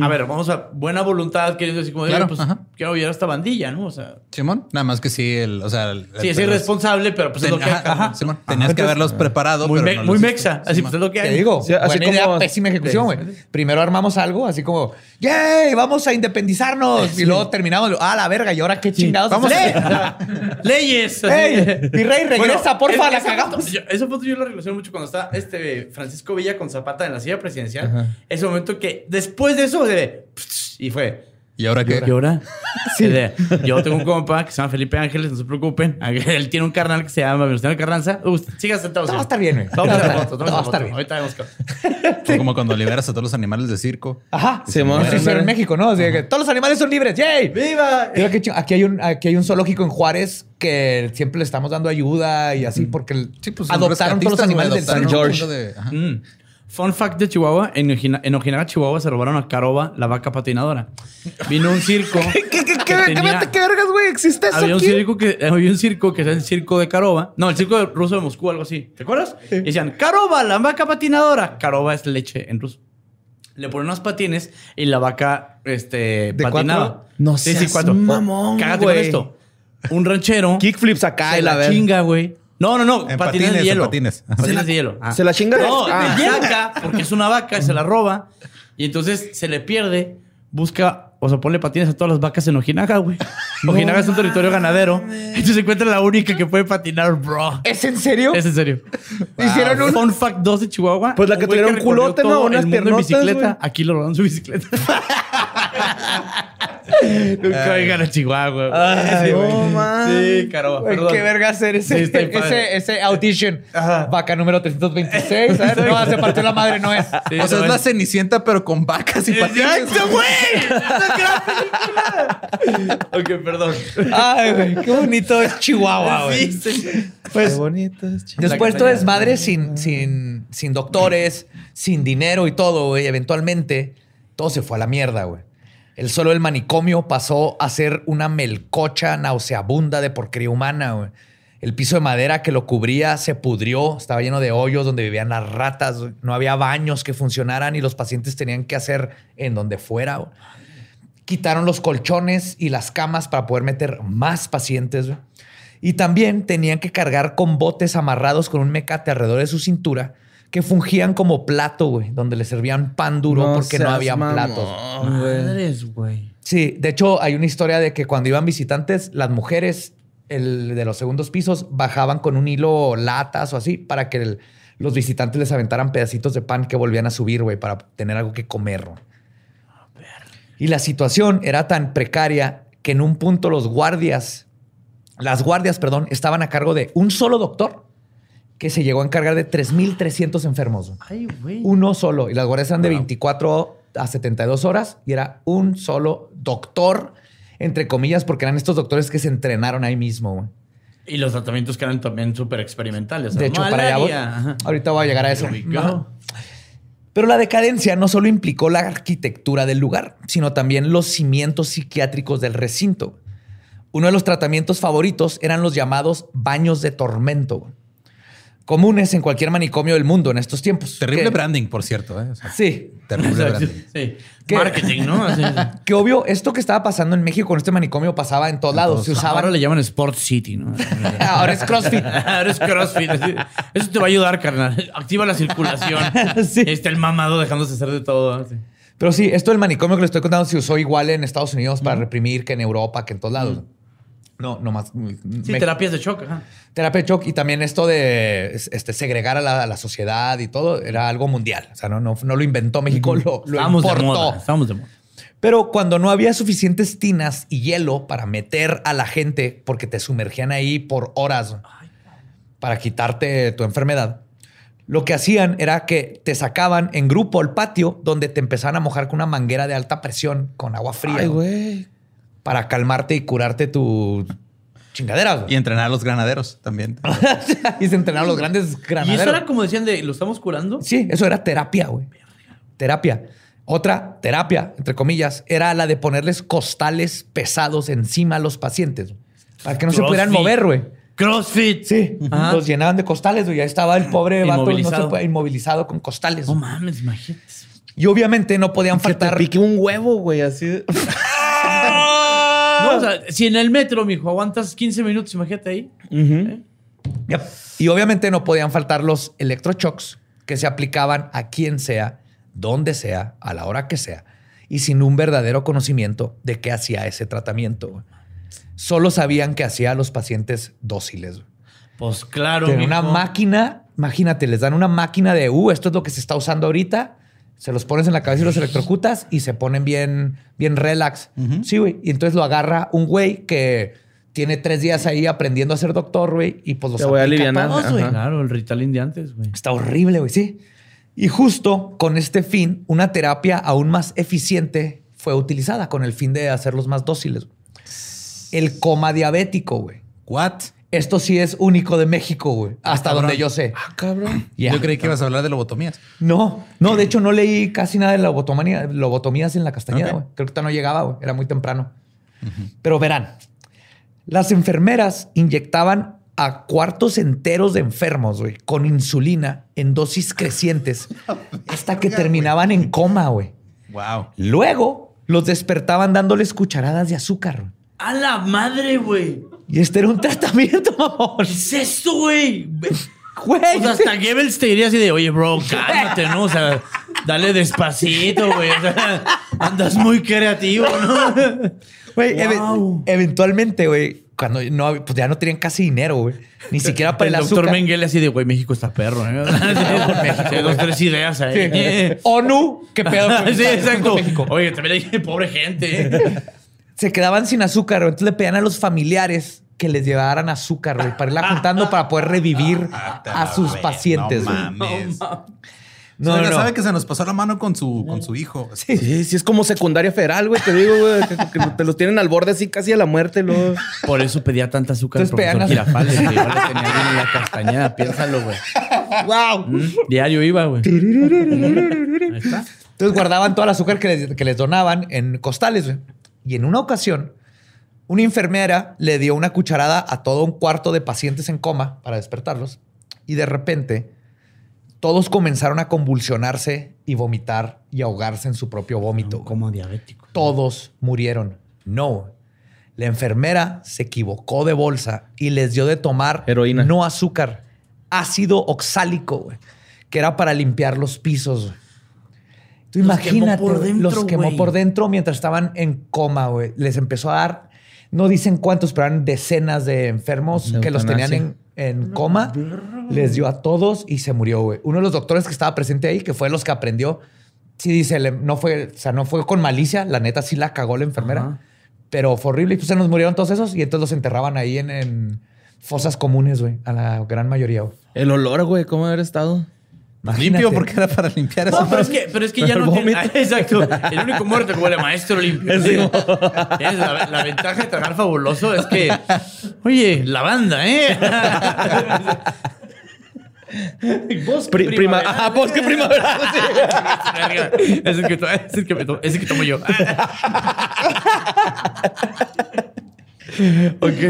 A ver, vamos a buena voluntad, queriendo decir como, de, Claro, pues ajá. quiero apoyar a esta bandilla, ¿no? O sea, Simón, nada más que sí, el, o sea, el- sí, es el- irresponsable, pero pues es lo que ajá, ajá, Simón. Tenías que haberlos preparado, Muy, pero me- no muy mexa, hiciste. así Simón. pues es lo que hay. Te digo, Sí, así buena idea, como- pésima ejecución, güey. Primero armamos algo, así como, ¡yay! Vamos a independizarnos. Y luego terminamos, ¡ah, la verga! ¿Y ahora qué chingados? Vamos hacemos? a Leyes. ¡Ey! Mi rey, regresa, porfa, la cagamos. foto- yo- esa foto yo la relaciono mucho cuando está este Francisco Villa con Zapata en la silla presidencial. Ese momento que después de eso se y fue. ¿Y ahora qué? ¿Y ahora? Sí. De, yo tengo un compa que se llama Felipe Ángeles, no se preocupen. Él tiene un carnal que se llama Venustiano Carranza. Uh, siga sentado. Todo va a estar bien, güey. Vamos a Todo va a estar- bien. Ahorita vemos. Fue como cuando liberas a todos los animales de circo. Ajá. Simón. Eso hicieron en México, ¿no? Así que todos los animales son libres. ¡Yay! ¡Viva! Aquí hay, un, aquí hay un zoológico en Juárez que siempre le estamos dando ayuda y así porque el- Sí, pues adoptaron todos los animales del San George. de- ajá. Mm. Fun fact de Chihuahua, en, Ojina- en Ojinaga, Chihuahua, se robaron a Caroba, la vaca patinadora. Vino un circo. ¿Qué, qué, qué, que tenía- qué vergas, güey? ¿Existe eso había un aquí? circo que había un circo que es el circo de Caroba. No, el circo de ruso de Moscú, algo así. ¿Te acuerdas? Y decían, Caroba, la vaca patinadora. Caroba es leche en ruso. Le ponen unos patines y la vaca este, ¿De patinaba. cuatro? No sí, sí, cuatro. mamón, Cágate con esto. Un ranchero Kickflips acá se y la la chinga, güey. No, no, no. En patines, patines, de en hielo. patines. Patines de hielo. Se la chinga. No, Ah. la saca porque es una vaca y se la roba. Y entonces se le pierde. Busca, o sea, ponle patines a todas las vacas en Ojinaga, güey. Ojinaga es un territorio ganadero. Entonces se encuentra la única que puede patinar, bro. ¿Es en serio? Es en serio. Hicieron un... Fun fact 2 de Chihuahua. Pues la que recorrió culote, ¿no? Unas el mundo en bicicleta. Aquí lo robaron su bicicleta. Nunca vengan a Chihuahua. güey. no, man. Sí, caro. Güey, perdón. qué verga hacer ese, Sí, está bien padre. ese, ese audition. Ajá. Vaca número 326. ¿sabes? No, se partió la madre, no es. Sí, o sea, no es la es- cenicienta, pero con vacas y patines. ¡Exacto, güey! ¡Es gran película! ok, perdón. Ay, güey, qué bonito es Chihuahua, güey. Sí, sí. Pues, Qué bonito es, chico. Después todo castañeda. desmadre sin, sin, sin doctores, sin dinero y todo, güey. Eventualmente, todo se fue a la mierda, güey. El solo del manicomio pasó a ser una melcocha nauseabunda de porquería humana. El piso de madera que lo cubría se pudrió, estaba lleno de hoyos donde vivían las ratas, no había baños que funcionaran y los pacientes tenían que hacer en donde fuera. Quitaron los colchones y las camas para poder meter más pacientes. Y también tenían que cargar con botes amarrados con un mecate alrededor de su cintura que fungían como plato, güey, donde le servían pan duro porque no había platos. Madres, güey. Sí, de hecho hay una historia de que cuando iban visitantes, las mujeres el, de los segundos pisos bajaban con un hilo latas o así para que el- los visitantes les aventaran pedacitos de pan que volvían a subir, güey, para tener algo que comer. güey. Y la situación era tan precaria que en un punto los guardias, las guardias, perdón, estaban a cargo de un solo doctor que se llegó a encargar de 3.300 enfermos. Ay, güey. Uno solo. Y las guardias eran de 24 a 72 horas y era un solo doctor, entre comillas, porque eran estos doctores que se entrenaron ahí mismo. güey. Y los tratamientos que eran también súper experimentales. De hecho, para allá. Ahorita voy a llegar a eso. Pero la decadencia no solo implicó la arquitectura del lugar, sino también los cimientos psiquiátricos del recinto. Uno de los tratamientos favoritos eran los llamados baños de tormento. Comunes en cualquier manicomio del mundo en estos tiempos. Terrible Que- branding, por cierto. ¿eh? O sea, Sí, terrible branding. Sí. ¿Qué? Marketing, ¿no? Así- que obvio, esto que estaba pasando en México con este manicomio pasaba en todos lados. Se usaba. Ahora le llaman Sport City, ¿no? Ahora es CrossFit. Ahora es CrossFit. Eso te va a ayudar, carnal. Activa la circulación. Sí. Ahí Está el mamado dejándose hacer de todo. Sí. Pero sí, esto del manicomio que le estoy contando se usó igual en Estados Unidos para reprimir que en Europa, que en todos lados. No más. Sí, terapias de shock. Ajá. Terapia de shock y también esto de este, segregar a la, a la sociedad y todo era algo mundial. O sea, no, no, no lo inventó México, lo, lo Estábamos de importó. moda. Estábamos de moda. Pero cuando no había suficientes tinas y hielo para meter a la gente, porque te sumergían ahí por horas para quitarte tu enfermedad, lo que hacían era que te sacaban en grupo al patio donde te empezaban a mojar con una manguera de alta presión con agua fría Ay, güey. Para calmarte y curarte tu chingadera. güey. Y entrenar a los granaderos también. y se entrenaron los grandes Y granaderos. eso era como decían de, ¿lo estamos curando? Sí, eso era terapia, güey. Terapia. Otra terapia, entre comillas, era la de ponerles costales pesados encima a los pacientes para que no se pudieran mover, güey. CrossFit. Sí, Ajá. los llenaban de costales, güey. Ahí estaba el pobre vato no se Inmovilizado. puede- inmovilizado con costales. No mames, imagínate. y obviamente no podían Que te faltar. pique un huevo, güey, así. de- No, o sea, si en el metro, mijo, aguantas 15 minutos, imagínate ahí. Yep. Y obviamente no podían faltar los electroshocks que se aplicaban a quien sea, donde sea, a la hora que sea, y sin un verdadero conocimiento de qué hacía ese tratamiento. Solo sabían que hacía a los pacientes dóciles. Pues claro. Tienen una máquina, imagínate, les dan una máquina de, uh, esto es lo que se está usando ahorita, se los pones en la cabeza y los electrocutas y se ponen bien, bien relax. Sí, güey. Y entonces lo agarra un güey que tiene tres días ahí aprendiendo a ser doctor, güey, y pues los Te voy a. Claro, el Ritalin de antes, güey. Está horrible, güey, sí. Y justo con este fin, una terapia aún más eficiente fue utilizada con el fin de hacerlos más dóciles. El coma diabético, güey. What? Esto sí es único de México, güey. Hasta cabrón. donde yo sé. Ah, cabrón. Yo creí que ibas a hablar de lobotomías. No, no, de hecho no leí casi nada de lobotomía, lobotomías en la Castañeda, güey. Creo que no llegaba, güey. Era muy temprano. Pero verán, las enfermeras inyectaban a cuartos enteros de enfermos, güey, con insulina en dosis crecientes hasta que terminaban en coma, güey. Wow. Luego los despertaban dándoles cucharadas de azúcar. güey. ¡A la madre, güey! Y este era un tratamiento, mamón. ¿Qué es esto, güey? Güey. O sea, hasta Goebbels te diría así de, oye, bro, cálmate, ¿no? O sea, dale despacito, güey. O sea, andas muy creativo, ¿no? Güey, Wow. eventualmente, güey, cuando no, pues ya no tenían casi dinero, güey. Ni siquiera para el, el doctor azúcar. Mengele así de, güey, México está perro, ¿eh? Sí, dos, tres ideas ahí. Sí. ONU, qué pedo. Sí, exacto. México. Oye, también hay pobre gente. Se quedaban sin azúcar, güey. entonces le pedían a los familiares que les llevaran azúcar, güey, para irla juntando para poder revivir a sus pacientes, No mames. No, no, no. sabe que se nos pasó la mano con su, con su hijo. Sí, sí, es como secundaria federal, güey. Te digo, güey, que, que te los tienen al borde así casi a la muerte. Luego. Por eso pedía tanta azúcar el Entonces profesor pegan Girafales, que igual le tenía bien en la castañeda. Piénsalo, güey. ¡Wow! Mm, Diario iba, güey. Ahí está. Entonces guardaban todo el azúcar que les, que les donaban en costales. güey. Y en una ocasión, una enfermera le dio una cucharada a todo un cuarto de pacientes en coma para despertarlos. Y de repente, todos comenzaron a convulsionarse y vomitar y ahogarse en su propio vómito. Como diabético. Todos murieron. No. La enfermera se equivocó de bolsa y les dio de tomar Heroína. no azúcar, ácido oxálico, güey, que era para limpiar los pisos. güey. Tú Los imagínate, quemó dentro, los quemó por dentro mientras estaban en coma, güey. Les empezó a dar, no dicen cuántos, pero eran decenas de enfermos De que los tenían en, en coma. Les dio a todos y se murió, güey. Uno de los doctores que estaba presente ahí, que fue los que aprendió, sí dice, no fue, o sea, no fue con malicia, la neta sí la cagó la enfermera, pero fue horrible y pues se nos murieron todos esos y entonces los enterraban ahí en, en fosas comunes, güey, a la gran mayoría. güey. El olor, güey, ¿cómo haber estado? Imagínate. Limpio porque era para limpiar. No, pero es que, pero es que ya no tiene... Ah, Exacto. El único muerto que huele maestro limpio. Sí. Es La, la ventaja de tragar fabuloso es que, oye, la banda, ¿eh? Vos, Pri- prima, ajá, bosque primavera. sí. Es el que, es el que, me to- es el que tomo yo. ok.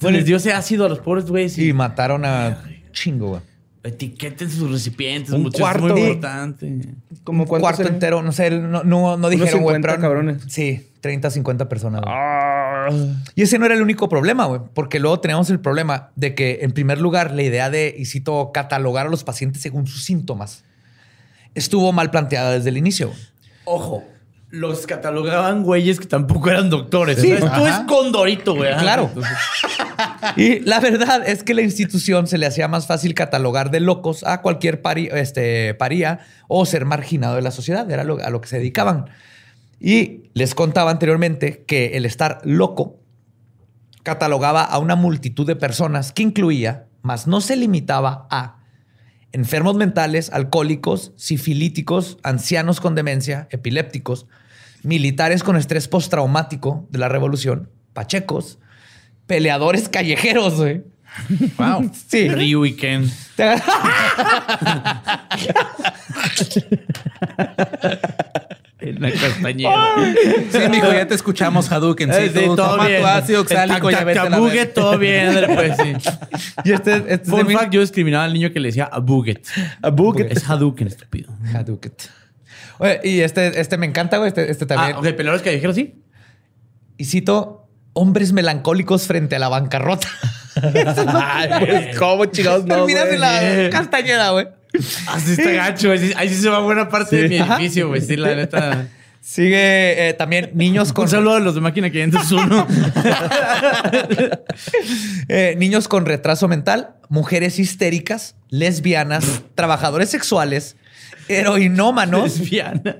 Se les dio ese ácido a los pobres güeyes Y y mataron a chingo, güey. Etiqueten sus recipientes. Un muchachos, cuarto. Es muy importante. Como Un cuarto entero, no sé, no, no, no dijeron, güey, 50 pero- cabrones. Sí, 30, 50 personas. Ah. Y ese no era el único problema, güey, porque luego teníamos el problema de que, en primer lugar, la idea de, y cito, catalogar a los pacientes según sus síntomas estuvo mal planteada desde el inicio. Ojo, los catalogaban güeyes que tampoco eran doctores. Sí, tú es Condorito, güey. Claro. Entonces, Y la verdad es que la institución se le hacía más fácil catalogar de locos a cualquier este, paría o ser marginado de la sociedad. Era a lo que se dedicaban. Y les contaba anteriormente que el estar loco catalogaba a una multitud de personas que incluía, mas no se limitaba a enfermos mentales, alcohólicos, sifilíticos, ancianos con demencia, epilépticos, militares con estrés postraumático de la revolución, pachecos, peleadores callejeros, güey. Wow. Sí. Ryu y Ken. En la castañera. Sí, mijo, ya te escuchamos, Hadouken. Sí, Eh, sí, tú todo toma bien. tu ácido oxálico y ya vete a la verga. todo bien. Pues, sí. y este, este es de Fun mil- fact, yo discriminaba al niño que le decía a Buget. A. Es Hadouken, estúpido. Hadouken. Oye, y este, este me encanta, güey. Este, este también. Ah, ok, peleadores callejeros, sí. Y cito, hombres melancólicos frente a la bancarrota. Ay, pues, ¿cómo chingados no, Terminas en la castañeda, güey. Así está gacho. Ahí sí, ahí sí se va buena parte de mi edificio, güey. Sí, la neta. Sigue eh, también niños con Un saludo a los de máquina 501. eh, niños con retraso mental, mujeres histéricas, lesbianas, trabajadores sexuales, heroinómanos Lesbianas.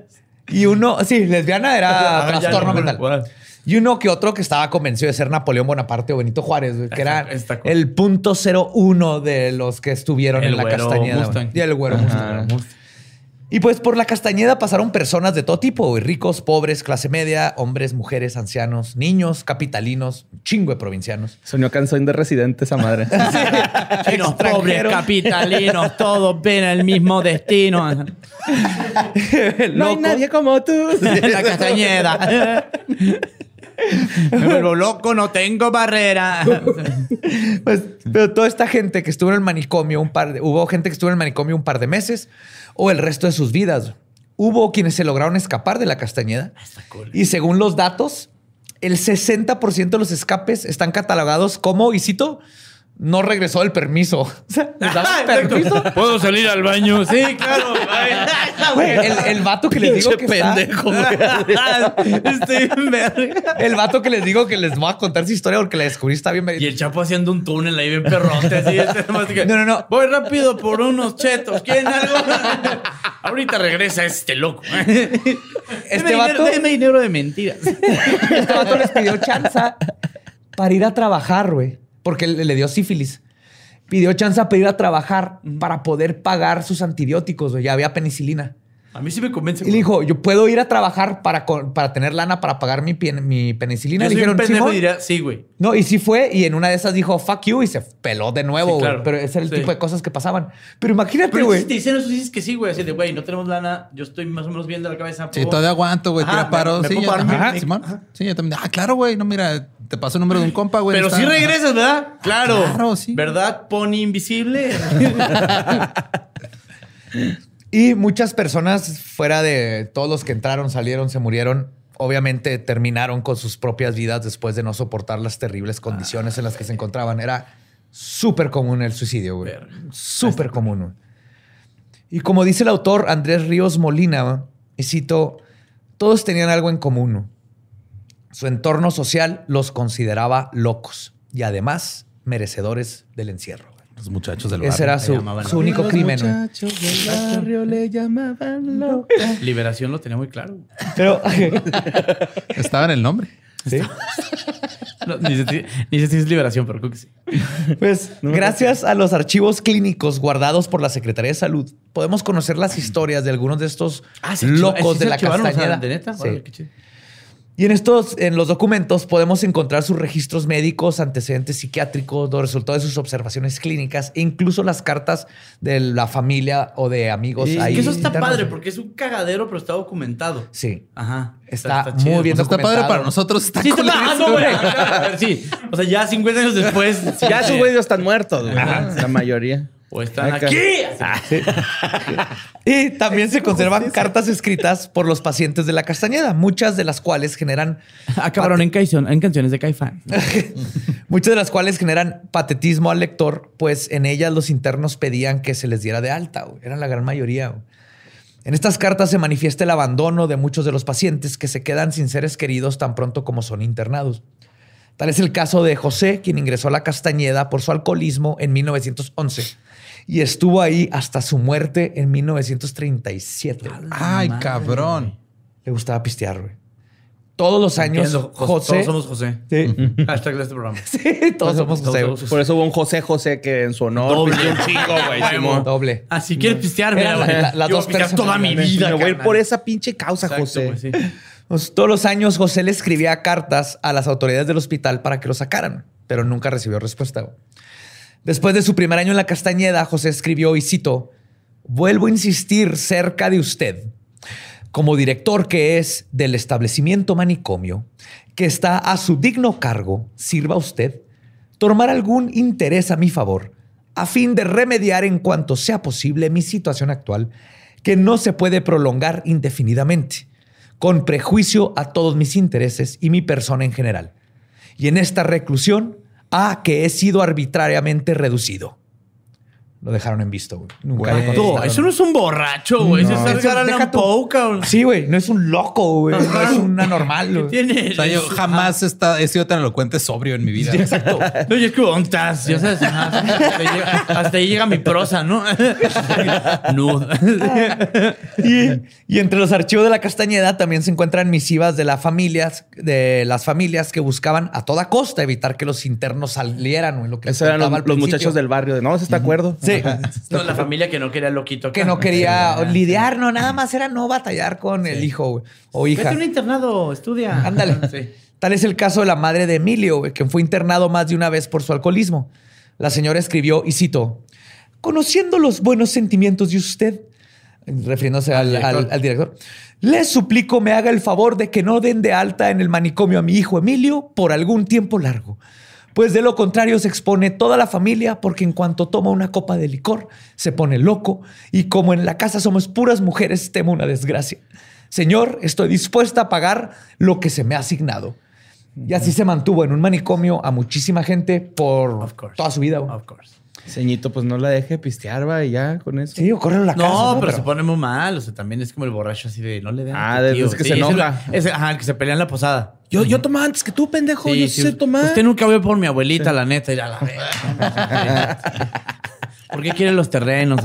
y uno, sí, lesbiana era Ah, trastorno mental. bueno. Y uno que otro que estaba convencido de ser Napoleón Bonaparte o Benito Juárez, güey, que era el punto cero uno de los que estuvieron El en la güero Castañeda. Y el güero Ajá. Mustang. Y pues por la Castañeda pasaron personas de todo tipo, güey, ricos, pobres, clase media, hombres, mujeres, ancianos, niños, capitalinos, chingo de provincianos. Soñó canción de residente esa madre. Chinos pobres, capitalinos, todos ven el mismo destino. Loco. como tú. la castañeda. Me vuelvo loco, no tengo barrera. Pues, pero toda esta gente que estuvo en el manicomio un par de, hubo gente que estuvo en el manicomio un par de meses o el resto de sus vidas. Hubo quienes se lograron escapar de la Castañeda. Y según los datos, el 60% de los escapes están catalogados como, y cito, no regresó el permiso. O sea, les daban Exacto. permiso. ¿Puedo salir al baño? Sí, claro. Güey, el, el vato que les digo que está- Estoy en verga. el vato que les digo que les voy a contar su historia porque la descubrí está bien. Y el Chapo haciendo un túnel ahí bien perrote. Así, este que, No, no, no. Voy rápido por unos chetos. ¿Quieren algo? Ahorita regresa este loco. Este Deme vato- deme dinero de mentiras. Este vato les pidió chanza para ir a trabajar, güey, porque le, le dio sífilis. Pidió chanza para ir a trabajar para poder pagar sus antibióticos, güey. Ya había penicilina. A mí sí me convence. Y le dijo, yo puedo ir a trabajar para, para tener lana para pagar mi, mi penicilina. Yo Le un dijeron, pendejo "Simón". y diría, sí, güey. No, y sí fue, y en una de esas dijo, fuck you, y se peló de nuevo, Sí, güey. claro. Pero ese era el Sí. tipo de cosas que pasaban. Pero imagínate, Pero güey. si te dicen eso, dices que sí, güey. Así de, güey, no tenemos lana. Yo estoy más o menos bien de la cabeza. Sí, ¿puedo- todavía aguanto, güey. Ajá, Tira me- paro. me Sí, parar mi- ajá, mi- Simón. ajá. Sí, yo también. Ah, claro, güey. No, mira, te paso el número de un compa, güey. Pero está- sí regresas, ¿verdad? Claro. Claro, sí. ¿Verdad, Pony Invisible? Y muchas personas fuera de todos los que entraron, salieron, se murieron, obviamente terminaron con sus propias vidas después de no soportar las terribles condiciones en las que se encontraban. Era súper común el suicidio, güey. Súper común. Y como dice el autor Andrés Ríos Molina, y cito, todos tenían algo en común. Su entorno social los consideraba locos y además merecedores del encierro. Los muchachos del Ese barrio. era su, su único crimen. güey. del barrio le llamaban loco. Liberación lo tenía muy claro. Pero Estaba en el nombre. ¿Sí? No, ni, sé, si- ni sé si es liberación, pero creo que sí. Pues gracias a los archivos clínicos guardados por la Secretaría de Salud, podemos conocer las historias de algunos de estos Ah, locos sí de la archivaron, o sea, Castañeda. ¿De neta? Sí. Órale, qué chido. Y en estos, en los documentos, podemos encontrar sus registros médicos, antecedentes psiquiátricos, los resultados de sus observaciones clínicas e incluso las cartas de la familia o de amigos. Es ahí que eso está internos. padre porque es un cagadero, pero está documentado. Sí. Ajá. Está chido. muy bien O sea, está padre para nosotros. Está Sí, está ah, no, güey. Sí. O sea, ya 50 años después. sí, Ya esos eh, güeyes están muertos, güey. La mayoría. O están Acá. aquí. Y también se conservan cartas escritas por los pacientes de la Castañeda, muchas de las cuales generan Acabaron en, canción- en canciones de Caifán. muchas de las cuales generan patetismo al lector, pues en ellas los internos pedían que se les diera de alta. Eran la gran mayoría. En estas cartas se manifiesta el abandono de muchos de los pacientes que se quedan sin seres queridos tan pronto como son internados. Tal es el caso de José, quien ingresó a la Castañeda por su alcoholismo en 1911 y estuvo ahí hasta su muerte en 1937. Ay, cabrón. Le gustaba pistear, güey. Todos los años, Entiendo. José. Todos somos José. Sí. Hashtag de este programa. Sí, todos somos José. Por eso hubo un José José que en su honor Doble. un chingo, güey. Doble. Si quieres pistear, güey. la- las Yo dos pistear toda mi vida. Me voy a ir carnal. por esa pinche causa, Exacto, José. sí. Pues, todos los años José le escribía cartas a las autoridades del hospital para que lo sacaran, pero nunca recibió respuesta. güey. Después de su primer año en la Castañeda, José escribió y cito, vuelvo a insistir cerca de usted, como director que es del establecimiento manicomio, que está a su digno cargo, sirva usted, tomar algún interés a mi favor, a fin de remediar en cuanto sea posible mi situación actual, que no se puede prolongar indefinidamente, con prejuicio a todos mis intereses y mi persona en general. Y en esta reclusión, a que he sido arbitrariamente reducido. Lo dejaron en visto, güey. Nunca Güey. Eso no es un borracho, güey. Eso es Eso- Edgar. Sí, güey. No es un loco, güey. No es un anormal. O sea, yo jamás he, estado- he sido tan elocuente sobrio en mi vida. Exacto. No, yo es que ¿dónde estás? Ya sabes, ajá, hasta, ahí llega, hasta ahí llega mi prosa, ¿no? no. Y, y entre los archivos de la Castañeda también se encuentran misivas de las familias, de las familias que buscaban a toda costa evitar que los internos salieran, güey, lo que Esos eran los, muchachos del barrio. De, no, ¿se está de acuerdo? Sí. No, la familia que no quería loquito. que no quería lidiar, no, nada más era no batallar con el hijo o Vete hija. a un internado, estudia. Ándale. Sí. Tal es el caso de la madre de Emilio, quien fue internado más de una vez por su alcoholismo. La señora escribió, y cito, conociendo los buenos sentimientos de usted, refiriéndose al, director. al- al director, le suplico me haga el favor de que no den de alta en el manicomio a mi hijo Emilio por algún tiempo largo. Pues de lo contrario se expone toda la familia porque en cuanto toma una copa de licor se pone loco y como en la casa somos puras mujeres temo una desgracia. Señor, estoy dispuesta a pagar lo que se me ha asignado. Y así se mantuvo en un manicomio a muchísima gente por toda su vida. Of course. Ceñito, pues no la deje pistear, va, y ya con eso. Sí, o córrelo a la casa. No, pero, se pone muy mal. O sea, también es como el borracho así de no le den. Ah, de- es que se el- enoja. Ajá, el que se pelea en la posada. Yo, yo tomaba antes que tú, pendejo. yo sí, sé tomar. Usted nunca vio por mi abuelita, la neta. Y la, la verga. ¿Por qué quiere los terrenos?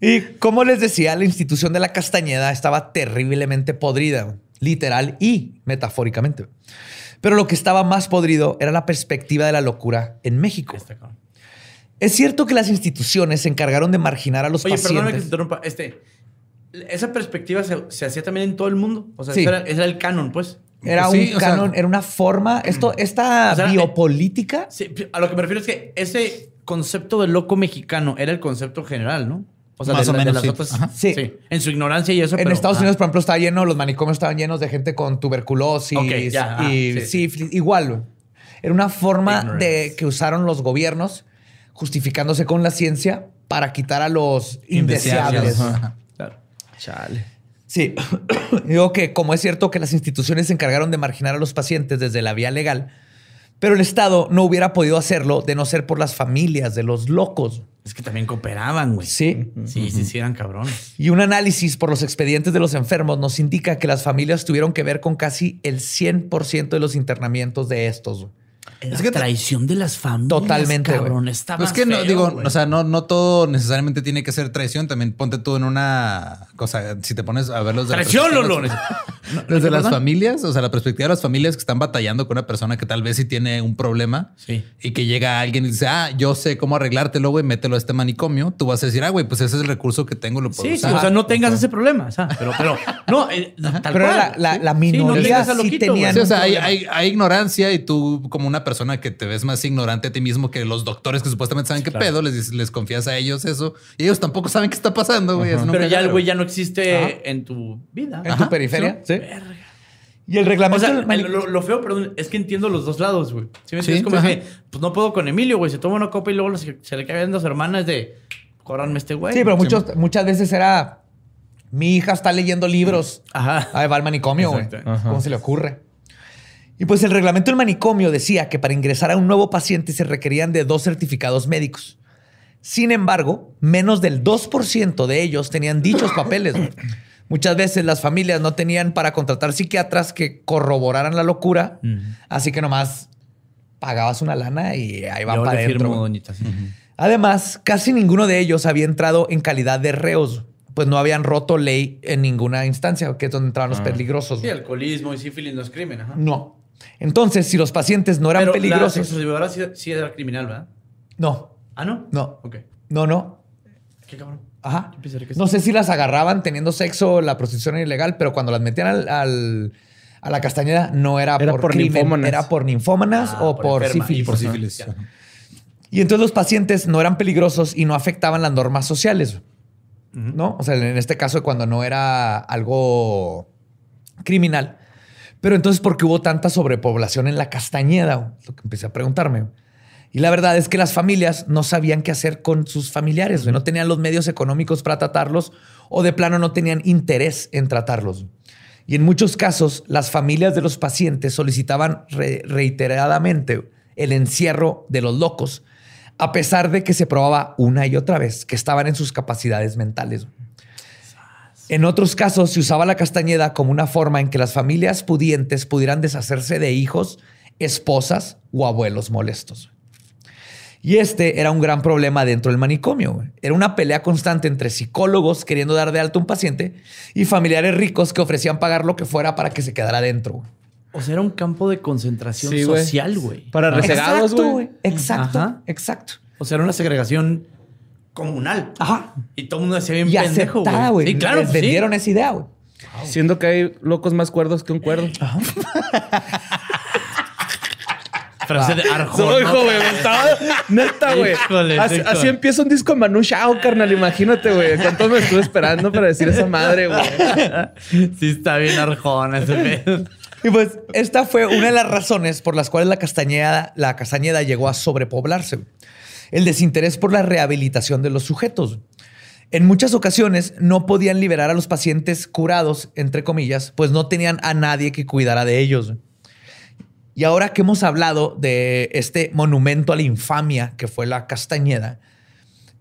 Y como les decía, la institución de la Castañeda estaba terriblemente podrida, literal y metafóricamente. Pero lo que estaba más podrido era la perspectiva de la locura en México. Es cierto que las instituciones se encargaron de marginar a los Oye, perdóname que te pacientes. interrumpa. Este, esa perspectiva se, se hacía también en todo el mundo. O sea, Sí. ese, era, ese era el canon, pues. Era Sí, un sea- canon, era una forma. Esto, esta O sea, biopolítica. Sí, a lo que me refiero es que ese concepto de loco mexicano era el concepto general, ¿no? O sea, Más de, o de menos, las sí. otras. Sí. Sí. En su ignorancia y eso. En pero- Estados. Unidos, por ejemplo, estaba lleno, los manicomios estaban llenos de gente con tuberculosis Ok, ya, ah, y sí. Igual. Era una forma Ignorance. de que usaron los gobiernos justificándose con la ciencia para quitar a los indeseables. Claro. Chale. Sí, digo que como es cierto que las instituciones se encargaron de marginar a los pacientes desde la vía legal, pero el Estado no hubiera podido hacerlo de no ser por las familias de los locos. Es que también cooperaban, güey. Sí. Sí, sí, sí, eran cabrones. Y un análisis por los expedientes de los enfermos nos indica que las familias tuvieron que ver con casi el 100% de los internamientos de estos. Era Es que- traición de las familias. Totalmente, güey. cabrón. Está Pues más que no, feo, digo, güey. o sea, no, no todo necesariamente tiene que ser traición. También ponte tú en una cosa. Si te pones a ver los de la Traición, Lolo. Desde las familias, o sea, la perspectiva de las familias que están batallando con una persona que tal vez sí tiene un problema Sí. y que llega alguien y dice, ah, yo sé cómo arreglártelo, güey, mételo a este manicomio. Tú vas a decir, ah, güey, pues ese es el recurso que tengo, lo puedo Sí, sí, usar. o sea, no tengas ese problema. o sea, pero, pero, no, eh, tal Pero cual, la- la- sí. la Sí, no minoría sí loquito, tenían- Sí, o sea, hay, problema. hay- hay ignorancia y tú como una persona que te ves más ignorante a ti mismo que los doctores que supuestamente saben qué pedo, les, dices- les confías a ellos eso y ellos tampoco saben qué está pasando, güey. Pero ya el güey ya no existe en tu vida. En Ajá. tu periferia. Sí. Y el O reglamento sea, del lo, lo feo, perdón, es que entiendo los dos lados, güey. ¿Sí me Sí, entiendes? Como ajá. que, pues no puedo con Emilio, güey. Se toma una copa y luego se, se le cae viendo a su hermana. Es de, cóbranme este güey. Sí, pero muchos, muchas veces era mi hija está leyendo libros. Ajá. Ahí va al manicomio, güey. ¿Cómo se le ocurre? Y pues el reglamento del manicomio decía que para ingresar a un nuevo paciente se requerían de dos certificados médicos. Sin embargo, menos del 2% de ellos tenían dichos papeles. güey. Muchas veces las familias no tenían para contratar psiquiatras que corroboraran la locura, así que nomás pagabas una lana y ahí van Yo para adentro. Además, casi ninguno de ellos había entrado en calidad de reos, pues no habían roto ley en ninguna instancia, que es donde entraban los peligrosos. Sí, alcoholismo y sífilis no es crimen. Ajá. No. Entonces, si los pacientes no eran Pero peligrosos. La sí, sí era criminal, ¿verdad? No, Ah, ¿no? no, Ok. no, no. Qué cabrón. Ajá. No sí. sé si las agarraban teniendo sexo, la prostitución era ilegal, pero cuando las metían al, al- a la castañeda no era, Era por, por crimen, ninfómanas. era por ninfómanas Ah, o por sífilis. Y Por sífilis. Ajá. Y entonces los pacientes no eran peligrosos y no afectaban las normas sociales. ¿No? O sea, en este caso, cuando no era algo criminal. Pero entonces, ¿por qué hubo tanta sobrepoblación en la Castañeda? Lo que empecé a preguntarme. Y la verdad es que las familias no sabían qué hacer con sus familiares. No tenían los medios económicos para tratarlos o de plano no tenían interés en tratarlos. Y en muchos casos, las familias de los pacientes solicitaban re- reiteradamente el encierro de los locos, a pesar de que se probaba una y otra vez que estaban en sus capacidades mentales. En otros casos, se usaba la castañeda como una forma en que las familias pudientes pudieran deshacerse de hijos, esposas o abuelos molestos. Y este era un gran problema dentro del manicomio. güey. Era una pelea constante entre psicólogos queriendo dar de alto a un paciente y familiares ricos que ofrecían pagar lo que fuera para que se quedara dentro. güey. O sea, era un campo de concentración Sí, güey. social, güey. Para resegados, Exacto, güey. Exacto, Ajá. exacto. O sea, era una segregación comunal. Ajá. Y todo el mundo decía bien Y pendejo, aceptada, güey. Sí, claro. Les pues sí. vendieron esa idea, güey. Siendo que hay locos más cuerdos que un cuerdo. Frase de Arjona. Güey, me estaba... Neta, güey. Así, empieza un disco de Manu Chao, carnal. Imagínate, güey. ¿Cuánto me estuve esperando para decir esa madre, güey? Sí, está bien Arjona ese pedo. Y pues esta fue una de las razones por las cuales la castañeda, la castañeda llegó a sobrepoblarse. El desinterés por la rehabilitación de los sujetos. En muchas ocasiones no podían liberar a los pacientes curados, entre comillas, pues no tenían a nadie que cuidara de ellos. Y ahora que hemos hablado de este monumento a la infamia que fue la Castañeda,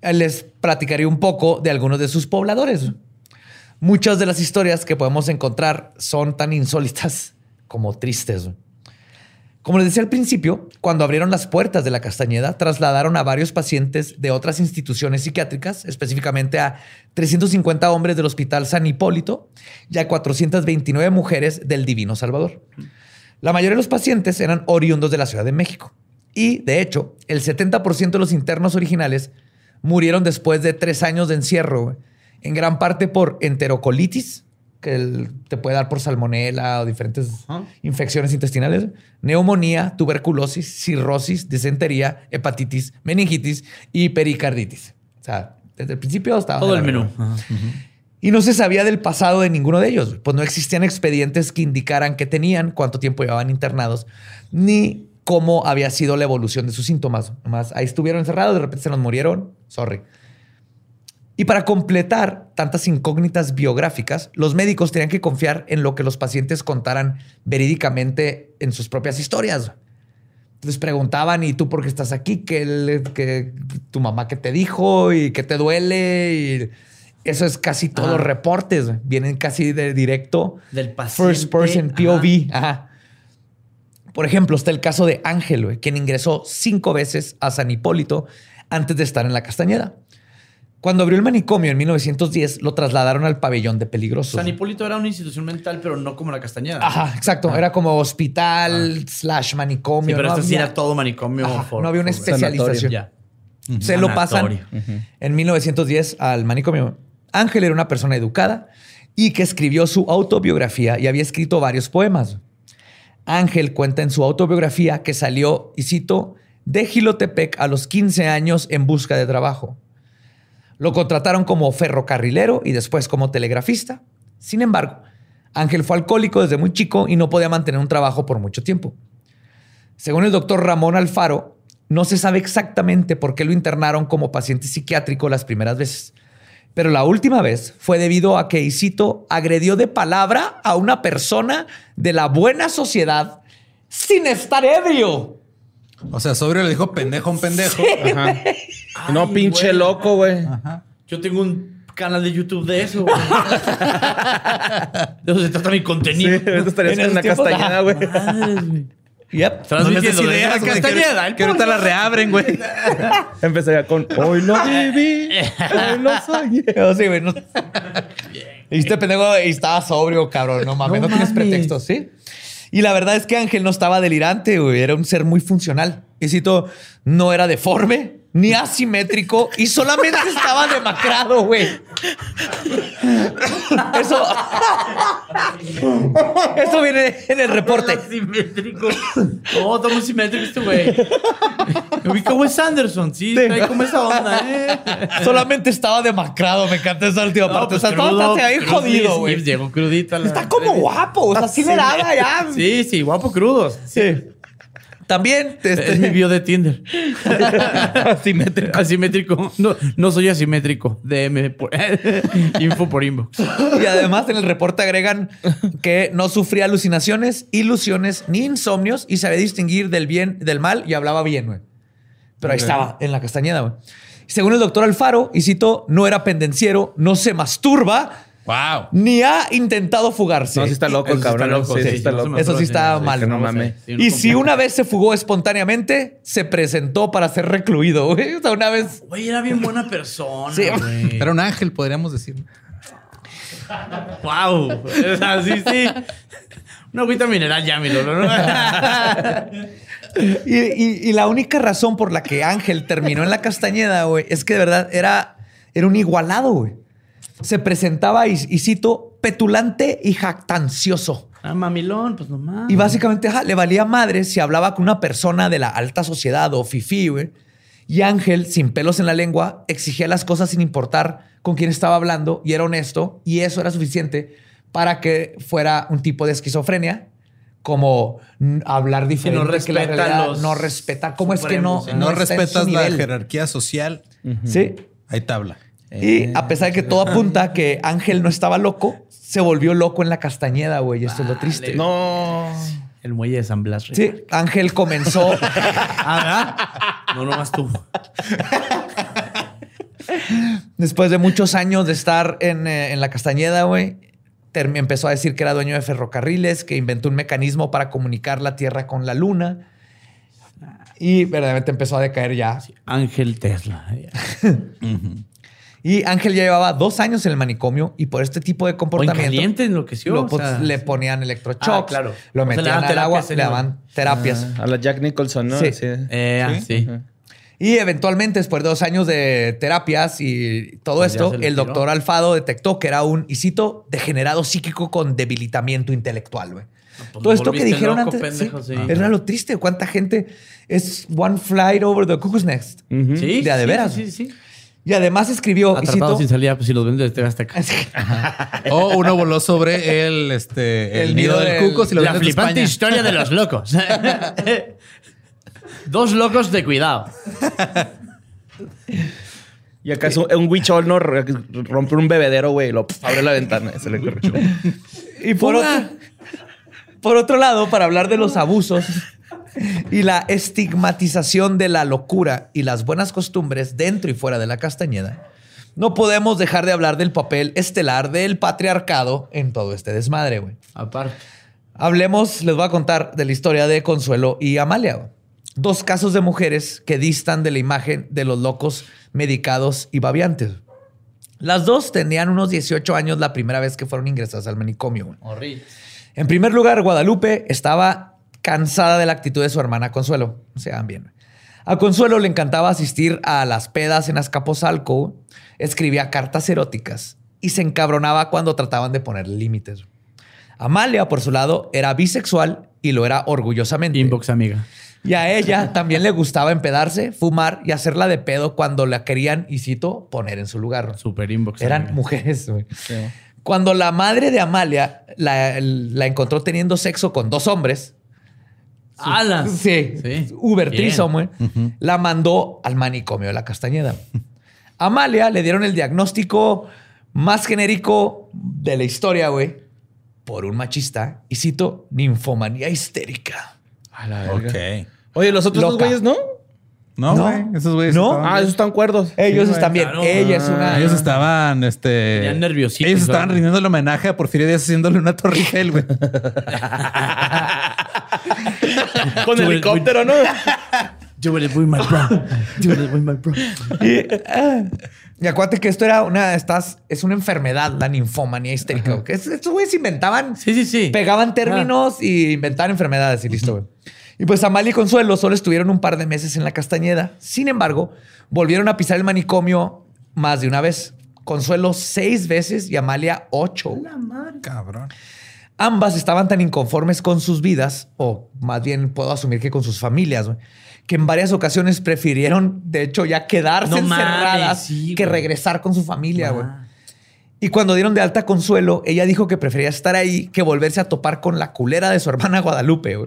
eh, les platicaré un poco de algunos de sus pobladores. Muchas de las historias que podemos encontrar son tan insólitas como tristes. Como les decía al principio, cuando abrieron las puertas de la Castañeda, trasladaron a varios pacientes de otras instituciones psiquiátricas, específicamente a 350 hombres del Hospital San Hipólito y a 429 mujeres del Divino Salvador. La mayoría de los pacientes eran oriundos de la Ciudad de México. Y, de hecho, el 70% de los internos originales murieron después de tres años de encierro, en gran parte por enterocolitis, que te puede dar por salmonela o diferentes infecciones intestinales, neumonía, tuberculosis, cirrosis, disentería, hepatitis, meningitis y pericarditis. O sea, desde el principio estaba... Todo el menú. Y no se sabía del pasado de ninguno de ellos, pues no existían expedientes que indicaran qué tenían, cuánto tiempo llevaban internados, ni cómo había sido la evolución de sus síntomas. Nomás ahí estuvieron encerrados, de repente se nos murieron, sorry. Y para completar tantas incógnitas biográficas, los médicos tenían que confiar en lo que los pacientes contaran verídicamente en sus propias historias. Les preguntaban, ¿y tú por qué estás aquí? ¿Qué, qué- tu mamá qué te dijo? ¿Y qué te duele? Eso es casi todos los reportes. Vienen casi de directo. Del paciente. First person. POV. Ajá. Por ejemplo, está el caso de Ángel, quien ingresó cinco veces a San Hipólito antes de estar en la Castañeda. Cuando abrió el manicomio en 1910, lo trasladaron al pabellón de peligrosos. San Hipólito era una institución mental, pero no como la Castañeda. Ajá, exacto. Era como hospital slash manicomio. Sí, pero no este sí era todo manicomio. Ajá, for- no había una especialización. Se lo pasan en 1910 al manicomio. Ángel era una persona educada y que escribió su autobiografía y había escrito varios poemas. Ángel cuenta en su autobiografía que salió, y cito, de Gilotepec a los 15 años en busca de trabajo. Lo contrataron como ferrocarrilero y después como telegrafista. Sin embargo, Ángel fue alcohólico desde muy chico y no podía mantener un trabajo por mucho tiempo. Según el doctor Ramón Alfaro, no se sabe exactamente por qué lo internaron como paciente psiquiátrico las primeras veces. Pero la última vez fue debido a que Isito agredió de palabra a una persona de la buena sociedad sin estar ebrio. O sea, sobrio le dijo pendejo a un pendejo. Ajá. no, Ay, pinche güey. loco, güey. Yo tengo un canal de YouTube de eso. güey. de eso se trata mi Sí, contenido. ahorita estarías En tiempos, castañeda, güey. Yep. No les des ideas, Castañeda. que- Que ahorita la reabren, güey. Empezaría con Hoy lo viví, hoy lo soñé. Pero sí, güey, no- Y este pendejo estaba sobrio, cabrón. No mames, no, No tienes pretextos, ¿sí? Y la verdad es que Ángel no estaba delirante, güey. Era un ser muy funcional. Y cito, no era deforme ni asimétrico y solamente estaba demacrado, güey. Eso. Eso viene en el reporte. Simétrico. No, está muy simétrico este güey. Ubica Wes Anderson. Sí, trae como esa onda, ¿eh? Solamente estaba demacrado. Me encanta esa última parte. o sea, crudo, estaba ahí crudo, jodido, sí, güey. Llegó crudito. a la- Está como guapo. O sea, sí le daba ya. Sí, sí, guapo crudos. Sí. También este, Es mi bio de Tinder. Asimétrico. Asimétrico. No, no soy asimétrico. DM. por- info por inbox. Y además en el reporte agregan que no sufría alucinaciones, ilusiones ni insomnios y sabía distinguir del bien, del mal y hablaba bien, güey. Pero ahí estaba, en la castañeda, güey. Según el doctor Alfaro, y cito, no era pendenciero, no se masturba, Wow. ni ha intentado fugarse. No, sí está loco el está cabrón. loco, sí, sí sí, está no se loco. me Eso sí está mal. que no mames. Y si una vez se fugó espontáneamente, se presentó para ser recluido, güey. O sea, una vez... Güey, era bien buena persona. Sí. güey. Era un ángel, podríamos decir. Wow. O sea, sí, sí. Una agüita mineral ya, mi Lolo, ¿no? Y, y- y la única razón por la que Ángel terminó en la Castañeda, güey, es que de verdad era, era un igualado, güey. Se presentaba, y, y cito, petulante y jactancioso. Ah, mamilón, pues nomás. Y básicamente le valía madre si hablaba con una persona de la alta sociedad o fifí, güey. Y Ángel, sin pelos en la lengua, exigía las cosas sin importar con quién estaba hablando y era honesto. Y eso era suficiente para que fuera un tipo de esquizofrenia, como hablar diferente. que la respeta realidad, los no respetar. ¿Cómo es que no? no, en su respetas la jerarquía social, Sí. hay tabla. Y a pesar de que todo apunta que Ángel no estaba loco, se volvió loco en la Castañeda, güey. Y esto es lo triste. No. El muelle de San Blas. Sí, Ángel comenzó. Ah, ¿verdad? No, nomás tú. Después de muchos años de estar en, eh, en la Castañeda, güey, empezó a decir que era dueño de ferrocarriles, que inventó un mecanismo para comunicar la Tierra con la Luna. Y verdaderamente empezó a decaer ya. Ángel Tesla. Y Ángel ya llevaba dos años en el manicomio y por este tipo de O en comportamiento caliente enloqueció. lo- o pues, sea, le ponían electroshocks, Ah, claro. lo O metían al agua, le daban terapias. Ah, a la Jack Nicholson, ¿no? Sí. Eh, ah, sí. Y eventualmente, después de dos años de terapias y todo Pues esto, el tiró. doctor Alfado detectó que era un, y cito, degenerado psíquico con debilitamiento intelectual, güey. pues todo esto que dijeron loco, antes pendejo, sí, sí. era lo triste. ¿Cuánta gente es one flight over the cuckoo's nest? Sí, De a de sí, veras. Sí, sí, sí. Y además escribió, y Atrapado cito, sin salida, pues si los vendes de TV Azteca. O uno voló sobre el, este, el, El nido nido del del- cuco. Si lo La flipante España. historia de los locos. Dos locos de cuidado. Y acá es un, un huichol, ¿no? Rompe un bebedero, güey. y Lo pf, abre la ventana. y Se le corre. y por otro, por otro lado, para hablar de los abusos y la estigmatización de la locura y las buenas costumbres dentro y fuera de la Castañeda, no podemos dejar de hablar del papel estelar del patriarcado en todo este desmadre, güey. Aparte. Hablemos, les voy a contar de la historia de Consuelo y Amalia. Dos casos de mujeres que distan de la imagen de los locos medicados y babiantes. Las dos tenían unos 18 años la primera vez que fueron ingresadas al manicomio. Horrible. En primer lugar, Guadalupe estaba cansada de la actitud de su hermana Consuelo. Se dan bien. A Consuelo le encantaba asistir a las pedas en Azcapotzalco, escribía cartas eróticas y se encabronaba cuando trataban de poner límites. Amalia, por su lado, era bisexual y lo era orgullosamente. Inbox, amiga. Y a ella también le gustaba empedarse, fumar y hacerla de pedo cuando la querían, y cito, poner en su lugar. Super inbox. Eran amiga. mujeres. Cuando la madre de Amalia la, la encontró teniendo sexo con dos hombres, ¡Alas! sí, Sí. Uber Bien. Trisom, güey, la mandó al manicomio de la Castañeda. Amalia le dieron el diagnóstico más genérico de la historia, güey, por un machista, y cito, ninfomanía histérica. A la verga. Ok. Oye, los otros dos güeyes, ¿no? No, No. güey. Esos güeyes No. estaban- Ah, esos están cuerdos. Ellos Sí, están bien. claro. Ella es una... Ellos estaban, este. Ya nerviositos, Ellos estaban rindiendo el homenaje a Porfirio Díaz haciéndole una torre Eiffel, güey. Con helicóptero, ¿no? Do it with my bro. Do it with my bro. Y, ah, y acuérdate que esto era una, estás, es una enfermedad, la ninfomanía histérica. que es- estos güeyes inventaban, Sí, sí, sí. pegaban términos y inventaban enfermedades y listo, güey. Y pues Amalia y Consuelo solo estuvieron un par de meses en la Castañeda. Sin embargo, volvieron a pisar el manicomio más de una vez. Consuelo seis veces y Amalia ocho. Cabrón. Ambas estaban tan inconformes con sus vidas, o más bien puedo asumir que con sus familias, que en varias ocasiones prefirieron, de hecho, ya quedarse No mames, encerradas sí, que regresar con su familia, güey. Y cuando dieron de alta Consuelo, ella dijo que prefería estar ahí que volverse a topar con la culera de su hermana Guadalupe.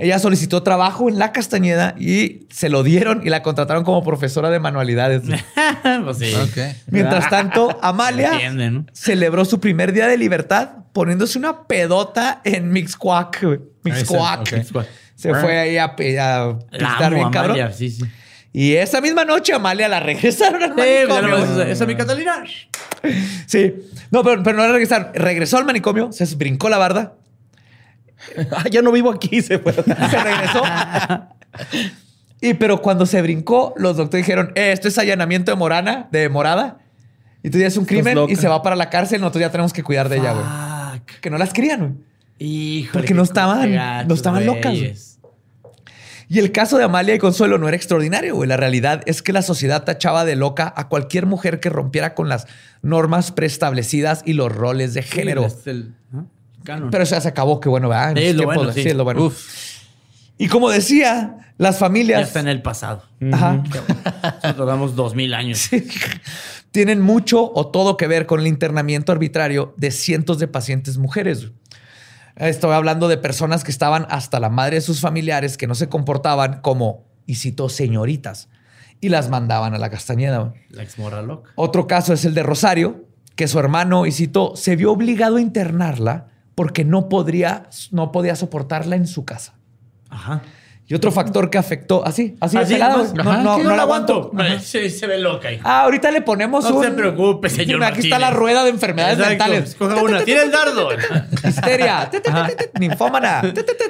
Ella solicitó trabajo en la Castañeda y se lo dieron y la contrataron como profesora de manualidades. pues sí. Mientras tanto, Amalia Entiende, ¿no? celebró su primer día de libertad poniéndose una pedota en está, ok. Se fue ahí a, a bien cabrón. Amalia, Sí, sí. Y esa misma noche Amalia la regresaron al Sí, manicomio. güey. esa es mi Catalina. Sí. No, pero, pero no la regresaron. Regresó al manicomio, se brincó la barda, Ah, ya no vivo aquí, se fue. se regresó. y pero cuando se brincó, los doctores dijeron, eh, esto es allanamiento de morana, de morada. Y tú ya es un crimen y se va para la cárcel. Nosotros ya tenemos que cuidar de ella, güey. Que no las querían, güey. Híjole. Porque no estaban- no estaban locas. Y el caso de Amalia y Consuelo no era extraordinario, güey. La realidad es que la sociedad tachaba de loca a cualquier mujer que rompiera con las normas preestablecidas y los roles de género. Sí, el, ¿no? Canon. Pero ya se acabó, que bueno, ¿verdad? Lo bueno, sí. es lo bueno. Y como decía, las ya familias está en el pasado. ajá, Nosotros dos mil años. tienen mucho o todo que ver con el internamiento arbitrario de cientos de pacientes mujeres. Estoy hablando de personas que estaban hasta la madre de sus familiares que no se comportaban como, y cito, señoritas, y las mandaban a la castañeda. La. Otro caso es el de Rosario, que su hermano, y cito, se vio obligado a internarla porque no, podría, no podía soportarla en su casa. Ajá. Y otro factor que afectó, así, así, de Así, güey. no, ajá, no, que no la aguanto. Ajá. Se, se ve loca ahí. Ah, ahorita le ponemos No un... se preocupe, señor Aquí está la rueda de enfermedades Exacto. mentales. Escoja una. Tira el dardo. Histeria. Te, te, te, te, te, Ninfómana.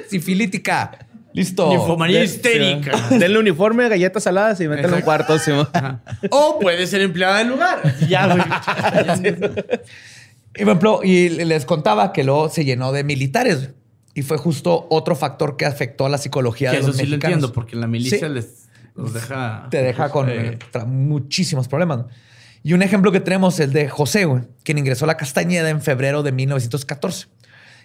Sifilítica. Listo. Ninfomanía histérica. Denle uniforme, galletas saladas y mételo en un cuarto. sí. O puede ser empleada del lugar. Ya, güey. Y, por ejemplo, y les contaba que luego se llenó de militares. Y fue justo otro factor que afectó a la psicología Que de eso los sí lo entiendo, porque en la milicia Sí. les los deja. te deja con Eh, muchísimos problemas. Y un ejemplo que tenemos es el de José, quien ingresó a la Castañeda en febrero de 1914.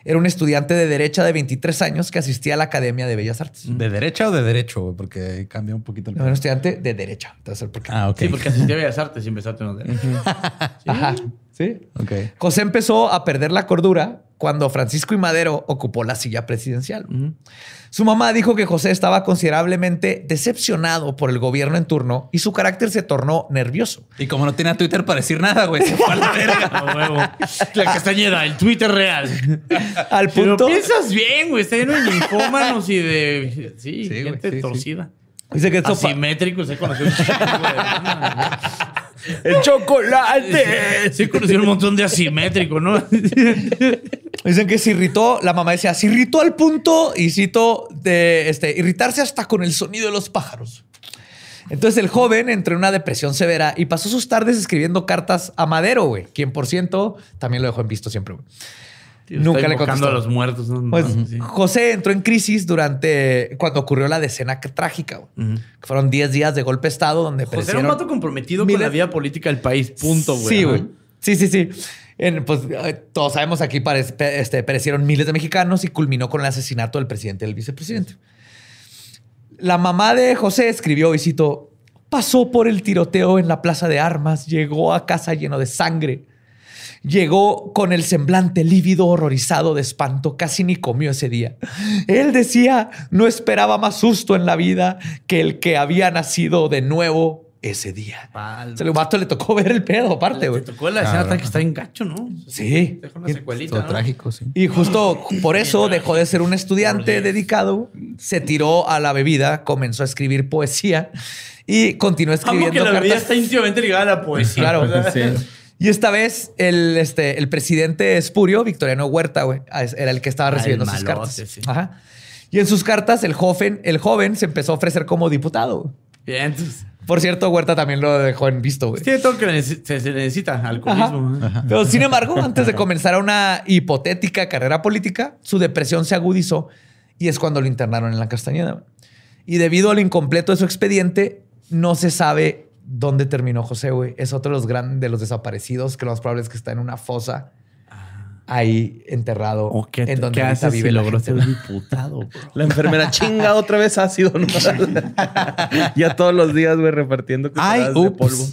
Era un estudiante de derecha de 23 años que asistía a la Academia de Bellas Artes. ¿De derecha o de derecho? Porque cambia un poquito el Era un estudiante de derecha. Entonces, ¿por qué? Ah, ok. Sí, porque asistí a Bellas Artes y empezó a tener. Ajá. Sí. Ok. José empezó a perder la cordura cuando Francisco y Madero ocupó la silla presidencial. Su mamá dijo que José estaba considerablemente decepcionado por el gobierno en turno y su carácter se tornó nervioso. Y como no tenía Twitter para decir nada, güey, se fue a la verga. Huevo. La castañeda, el Twitter real. Al punto, piensas bien, güey. Está lleno de ninfómanos y de. Sí, Sí, güey, gente sí. torcida. dice que esto Asimétrico, se conoció un ¡El chocolate! Sí, conoció un montón de asimétrico, ¿no? Dicen que se irritó, la mamá decía, se irritó al punto, y cito, de este, irritarse hasta con el sonido de los pájaros. Entonces el joven entró en una depresión severa y pasó sus tardes escribiendo cartas a Madero, güey, quien por ciento también lo dejó en visto siempre, güey. Tío, Nunca le contestó. a los muertos. ¿no? Pues Sí. José entró en crisis durante cuando ocurrió la decena trágica. Que fueron 10 días de golpe de estado donde José era un vato comprometido con la vida política del país. Punto, güey. Sí, güey. Sí, sí, sí. En, pues todos sabemos aquí pare- este, perecieron miles de mexicanos y culminó con el asesinato del presidente y del vicepresidente. La mamá de José escribió y Pasó por el tiroteo en la plaza de armas, llegó a casa lleno de sangre. Llegó con el semblante lívido, horrorizado de espanto, casi ni comió ese día. Él decía, no esperaba más susto en la vida que el que había nacido de nuevo ese día. Se le vato le tocó ver el pedo, aparte, Te güey. tocó la escena tan que está en gacho, ¿no? Sí. Deja una secuelita, Todo ¿no? trágico, sí. Y justo por eso dejó de ser un estudiante dedicado, se tiró a la bebida, comenzó a escribir poesía y continuó escribiendo que la cartas. está íntimamente ligada a la poesía. Claro. Sí. Y esta vez el, este, el presidente espurio, Victoriano Huerta, güey, era el que estaba Ah, recibiendo sus malote, cartas. sí. Ajá. Y en sus cartas, el joven, el joven se empezó a ofrecer como diputado. Bien, entonces. Por cierto, Huerta también lo dejó en visto, güey. Tiene todo que se, se necesita. Alcoholismo. Pero sin embargo, antes de comenzar una hipotética carrera política, su depresión se agudizó y es cuando lo internaron en la Castañeda. Y debido al incompleto de su expediente, no se sabe dónde terminó José, güey. Es otro de los grandes de los desaparecidos, que lo más probable es que está en una fosa ahí enterrado ¿O qué, en donde qué ahorita haces vive si la logró ser diputado, bro? La enfermera chinga otra vez ácido. ¿no? ya todos los días, güey, repartiendo Ay, de polvo.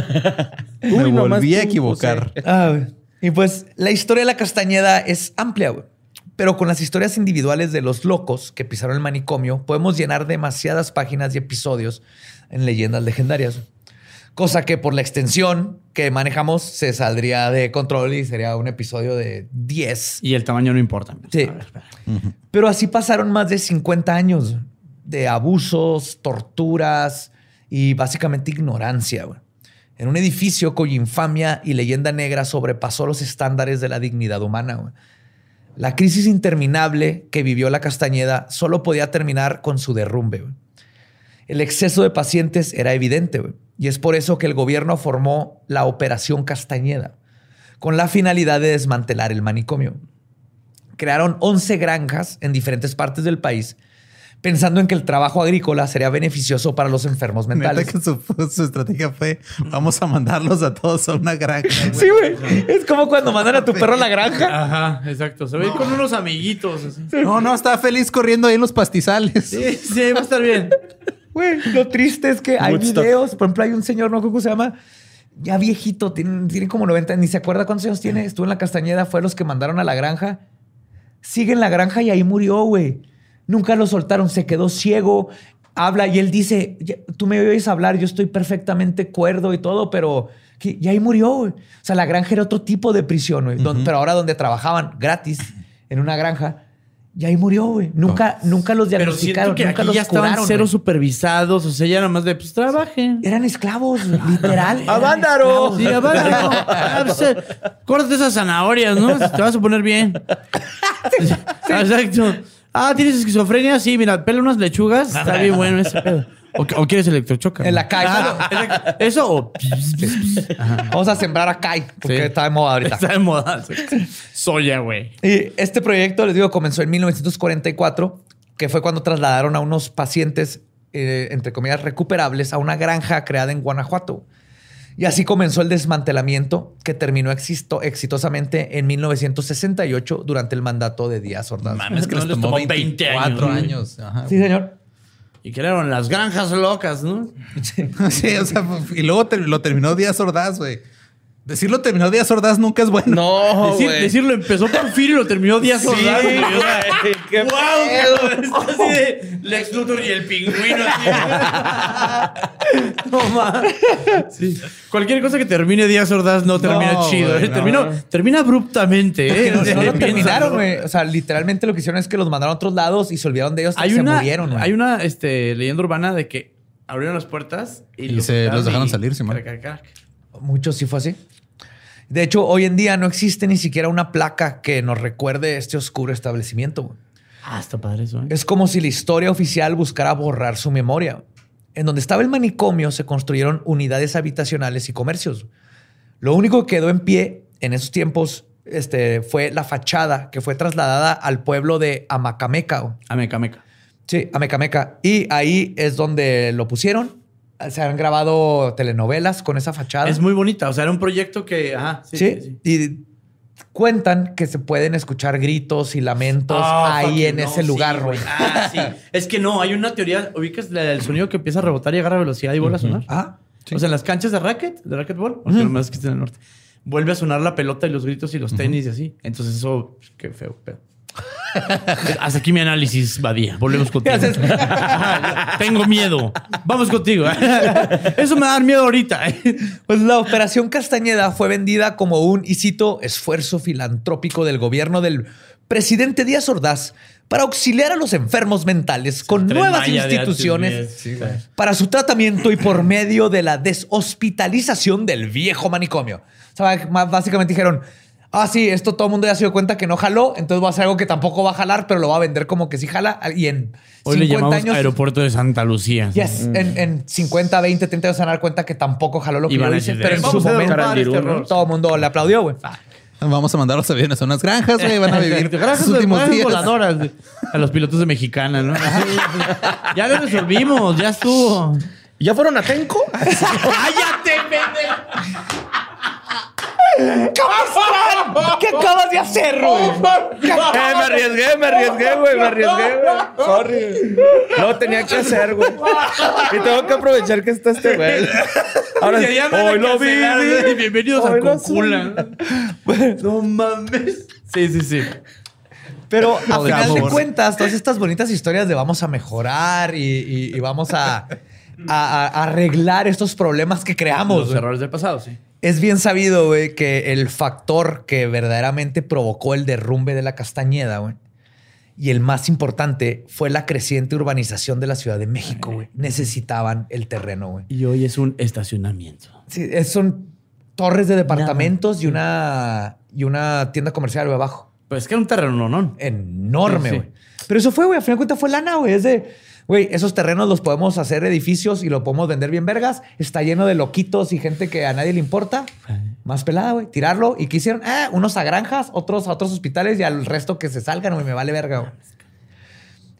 Me Uy, volví a equivocar. Ah, y pues la historia de la Castañeda es amplia, güey. Pero con las historias individuales de los locos que pisaron el manicomio, podemos llenar demasiadas páginas y episodios en leyendas legendarias. Cosa que por la extensión que manejamos se saldría de control y sería un episodio de 10. Y el tamaño no importa. Sí. A ver, espera. Pero así pasaron más de 50 años de abusos, torturas y básicamente ignorancia. güey. En un edificio cuya infamia y leyenda negra sobrepasó los estándares de la dignidad humana. güey. La crisis interminable que vivió la Castañeda solo podía terminar con su derrumbe. El exceso de pacientes era evidente y es por eso que el gobierno formó la Operación Castañeda con la finalidad de desmantelar el manicomio crearon 11 granjas en diferentes partes del país, pensando en que el trabajo agrícola sería beneficioso para los enfermos mentales. que su, su estrategia fue vamos a mandarlos a todos a una granja. güey. Sí, güey. Es como cuando mandan a tu perro a la granja. Ajá, exacto. Se va a ir con unos amiguitos. así. No, no, estaba feliz corriendo ahí en los pastizales. Sí, sí, va a estar bien. Güey, lo triste es que hay Woodstock. videos. Por ejemplo, hay un señor, no cómo se llama, ya viejito, tiene, tiene como 90, ni se acuerda cuántos años tiene. Estuvo en la Castañeda, fue los que mandaron a la granja. Sigue en la granja y ahí murió, güey. Nunca lo soltaron, se quedó ciego. Habla y él dice, "Ya- tú me oyes hablar, yo estoy perfectamente cuerdo y todo, pero... que- Y ahí murió, güey. O sea, la granja era otro tipo de prisión, güey. Pero ahora donde trabajaban gratis en una granja, y ahí murió, güey. Nunca, nunca los diagnosticaron, que nunca aquí los ya estaban curaron. cero güey. supervisados. O sea, ya nada más de, pues, trabajen. Eran esclavos, literal. eran ¡Avándaro! Sí, no. Ah, pues, eh, córtate esas zanahorias, ¿no? Te vas a poner bien. Exacto. Ah, ¿tienes esquizofrenia? Sí, mira, pela unas lechugas. Está bien bueno ese pedo. O, o quieres electrochoca. En la calle. Ah. Eso o... Vamos a sembrar acá, porque Sí. está de moda ahorita. Está de moda. Soya, güey. Y este proyecto, les digo, comenzó en 1944, que fue cuando trasladaron a unos pacientes, eh, entre comillas, recuperables a una granja creada en Guanajuato. Y así comenzó el desmantelamiento que terminó existo- exitosamente en 1968 durante el mandato de Díaz Ordaz. Mames, que No, les les tomó tomó 20 24 años, años. Ajá. Sí, señor. Y crearon las granjas locas, ¿no? Sí, o sea, y luego lo terminó Díaz Ordaz, güey. Decirlo terminó Díaz Ordaz nunca es bueno. No, Decir- güey. decirlo empezó Porfirio y lo terminó Díaz Ordaz. güey. Qué ¡Wow! cabrón! Está así de Lex Luthor y el pingüino. así. no. Sí. Cualquier cosa que termine Díaz Ordaz no termina No, chido. güey, ¿eh? no. Termina abruptamente. ¿eh? No, no lo Piénsalo. terminaron, güey. O sea, literalmente lo que hicieron es que los mandaron a otros lados y se olvidaron de ellos y Hay se una, murieron. güey. hay una este, leyenda urbana de que abrieron las puertas y, Y se los dejaron salir, Simón. Crac, crac, crac. Muchos sí fue así. De hecho, hoy en día no existe ni siquiera una placa que nos recuerde este oscuro establecimiento. güey. Ah, está padre eso. ¿eh? Es como si la historia oficial buscara borrar su memoria. En donde estaba el manicomio se construyeron unidades habitacionales y comercios. Lo único que quedó en pie en esos tiempos este, fue la fachada que fue trasladada al pueblo de Amacameca. güey. Ameca, meca. Sí, Amecameca. Y ahí es donde lo pusieron. Se han grabado telenovelas con esa fachada. Es muy bonita. O sea, era un proyecto que. Ajá. Sí. Sí, sí, sí. y cuentan que se pueden escuchar gritos y lamentos Ah, ahí en no, ese sí, lugar, güey. Ah, sí. Es que no, hay una teoría. ¿Ubicas la del sonido que empieza a rebotar y agarra velocidad y vuelve a sonar? Ah, O sea, en las canchas de racket, de racquetball, o sea, nomás que está en el norte, vuelve a sonar la pelota y los gritos y los tenis y así. Entonces, eso, pues, qué feo, pero. Hasta aquí mi análisis, Badía. Volvemos contigo. Tengo miedo. Vamos contigo. Eso me da miedo ahorita. Pues la Operación Castañeda fue vendida como un, y cito, esfuerzo filantrópico del gobierno del presidente Díaz Ordaz para auxiliar a los enfermos mentales con nuevas instituciones sí, para su tratamiento y por medio de la deshospitalización del viejo manicomio. O sea, básicamente dijeron, ah, sí, esto todo el mundo ya se dio cuenta que no jaló, entonces va a hacer algo que tampoco va a jalar, pero lo va a vender como que sí jala. Y en Hoy le 50 llamamos años... Aeropuerto de Santa Lucía. Yes, en, en 50, 20, 30 años se van a dar cuenta que tampoco jaló lo que yo a hice, decir, pero en vamos su a momento este todo el mundo le aplaudió, güey. Vamos a mandar los aviones a unas granjas, güey. Van a vivir Gracias sus últimos días. voladoras a los pilotos de Mexicana, ¿no? ya lo resolvimos, ya estuvo. ¿Ya fueron a Tenco? ¡Cállate, pendejo! ¿Qué acabas de hacer, güey? Eh, me arriesgué, me arriesgué, güey, me arriesgué, güey. Sorry. No tenía que hacer, güey. Y tengo que aprovechar que está este güey. Ahora, a hoy lo vi. Bienvenidos Hoy a Concula. No mames. Sí, sí, sí. Pero a final de cuentas, todas estas bonitas historias de vamos a mejorar y, y- y vamos a, a- a arreglar estos problemas que creamos. Los errores del pasado, sí. Es bien sabido, güey, que el factor que verdaderamente provocó el derrumbe de la Castañeda, güey, y el más importante fue la creciente urbanización de la Ciudad de México, güey. Necesitaban el terreno, güey. Y hoy es un estacionamiento. Sí, es- son torres de departamentos y una, y una tienda comercial güey, abajo. Pues es que era un terreno, ¿no? Enorme, Sí, sí. güey. Pero eso fue, güey. A final de cuentas fue lana, güey. Es de, güey, esos terrenos los podemos hacer edificios y lo podemos vender bien vergas. Está lleno de loquitos y gente que a nadie le importa. Más pelada, güey. Tirarlo. ¿Y qué hicieron? Ah, unos a granjas, otros a otros hospitales y al resto que se salgan, güey. Me vale verga, güey.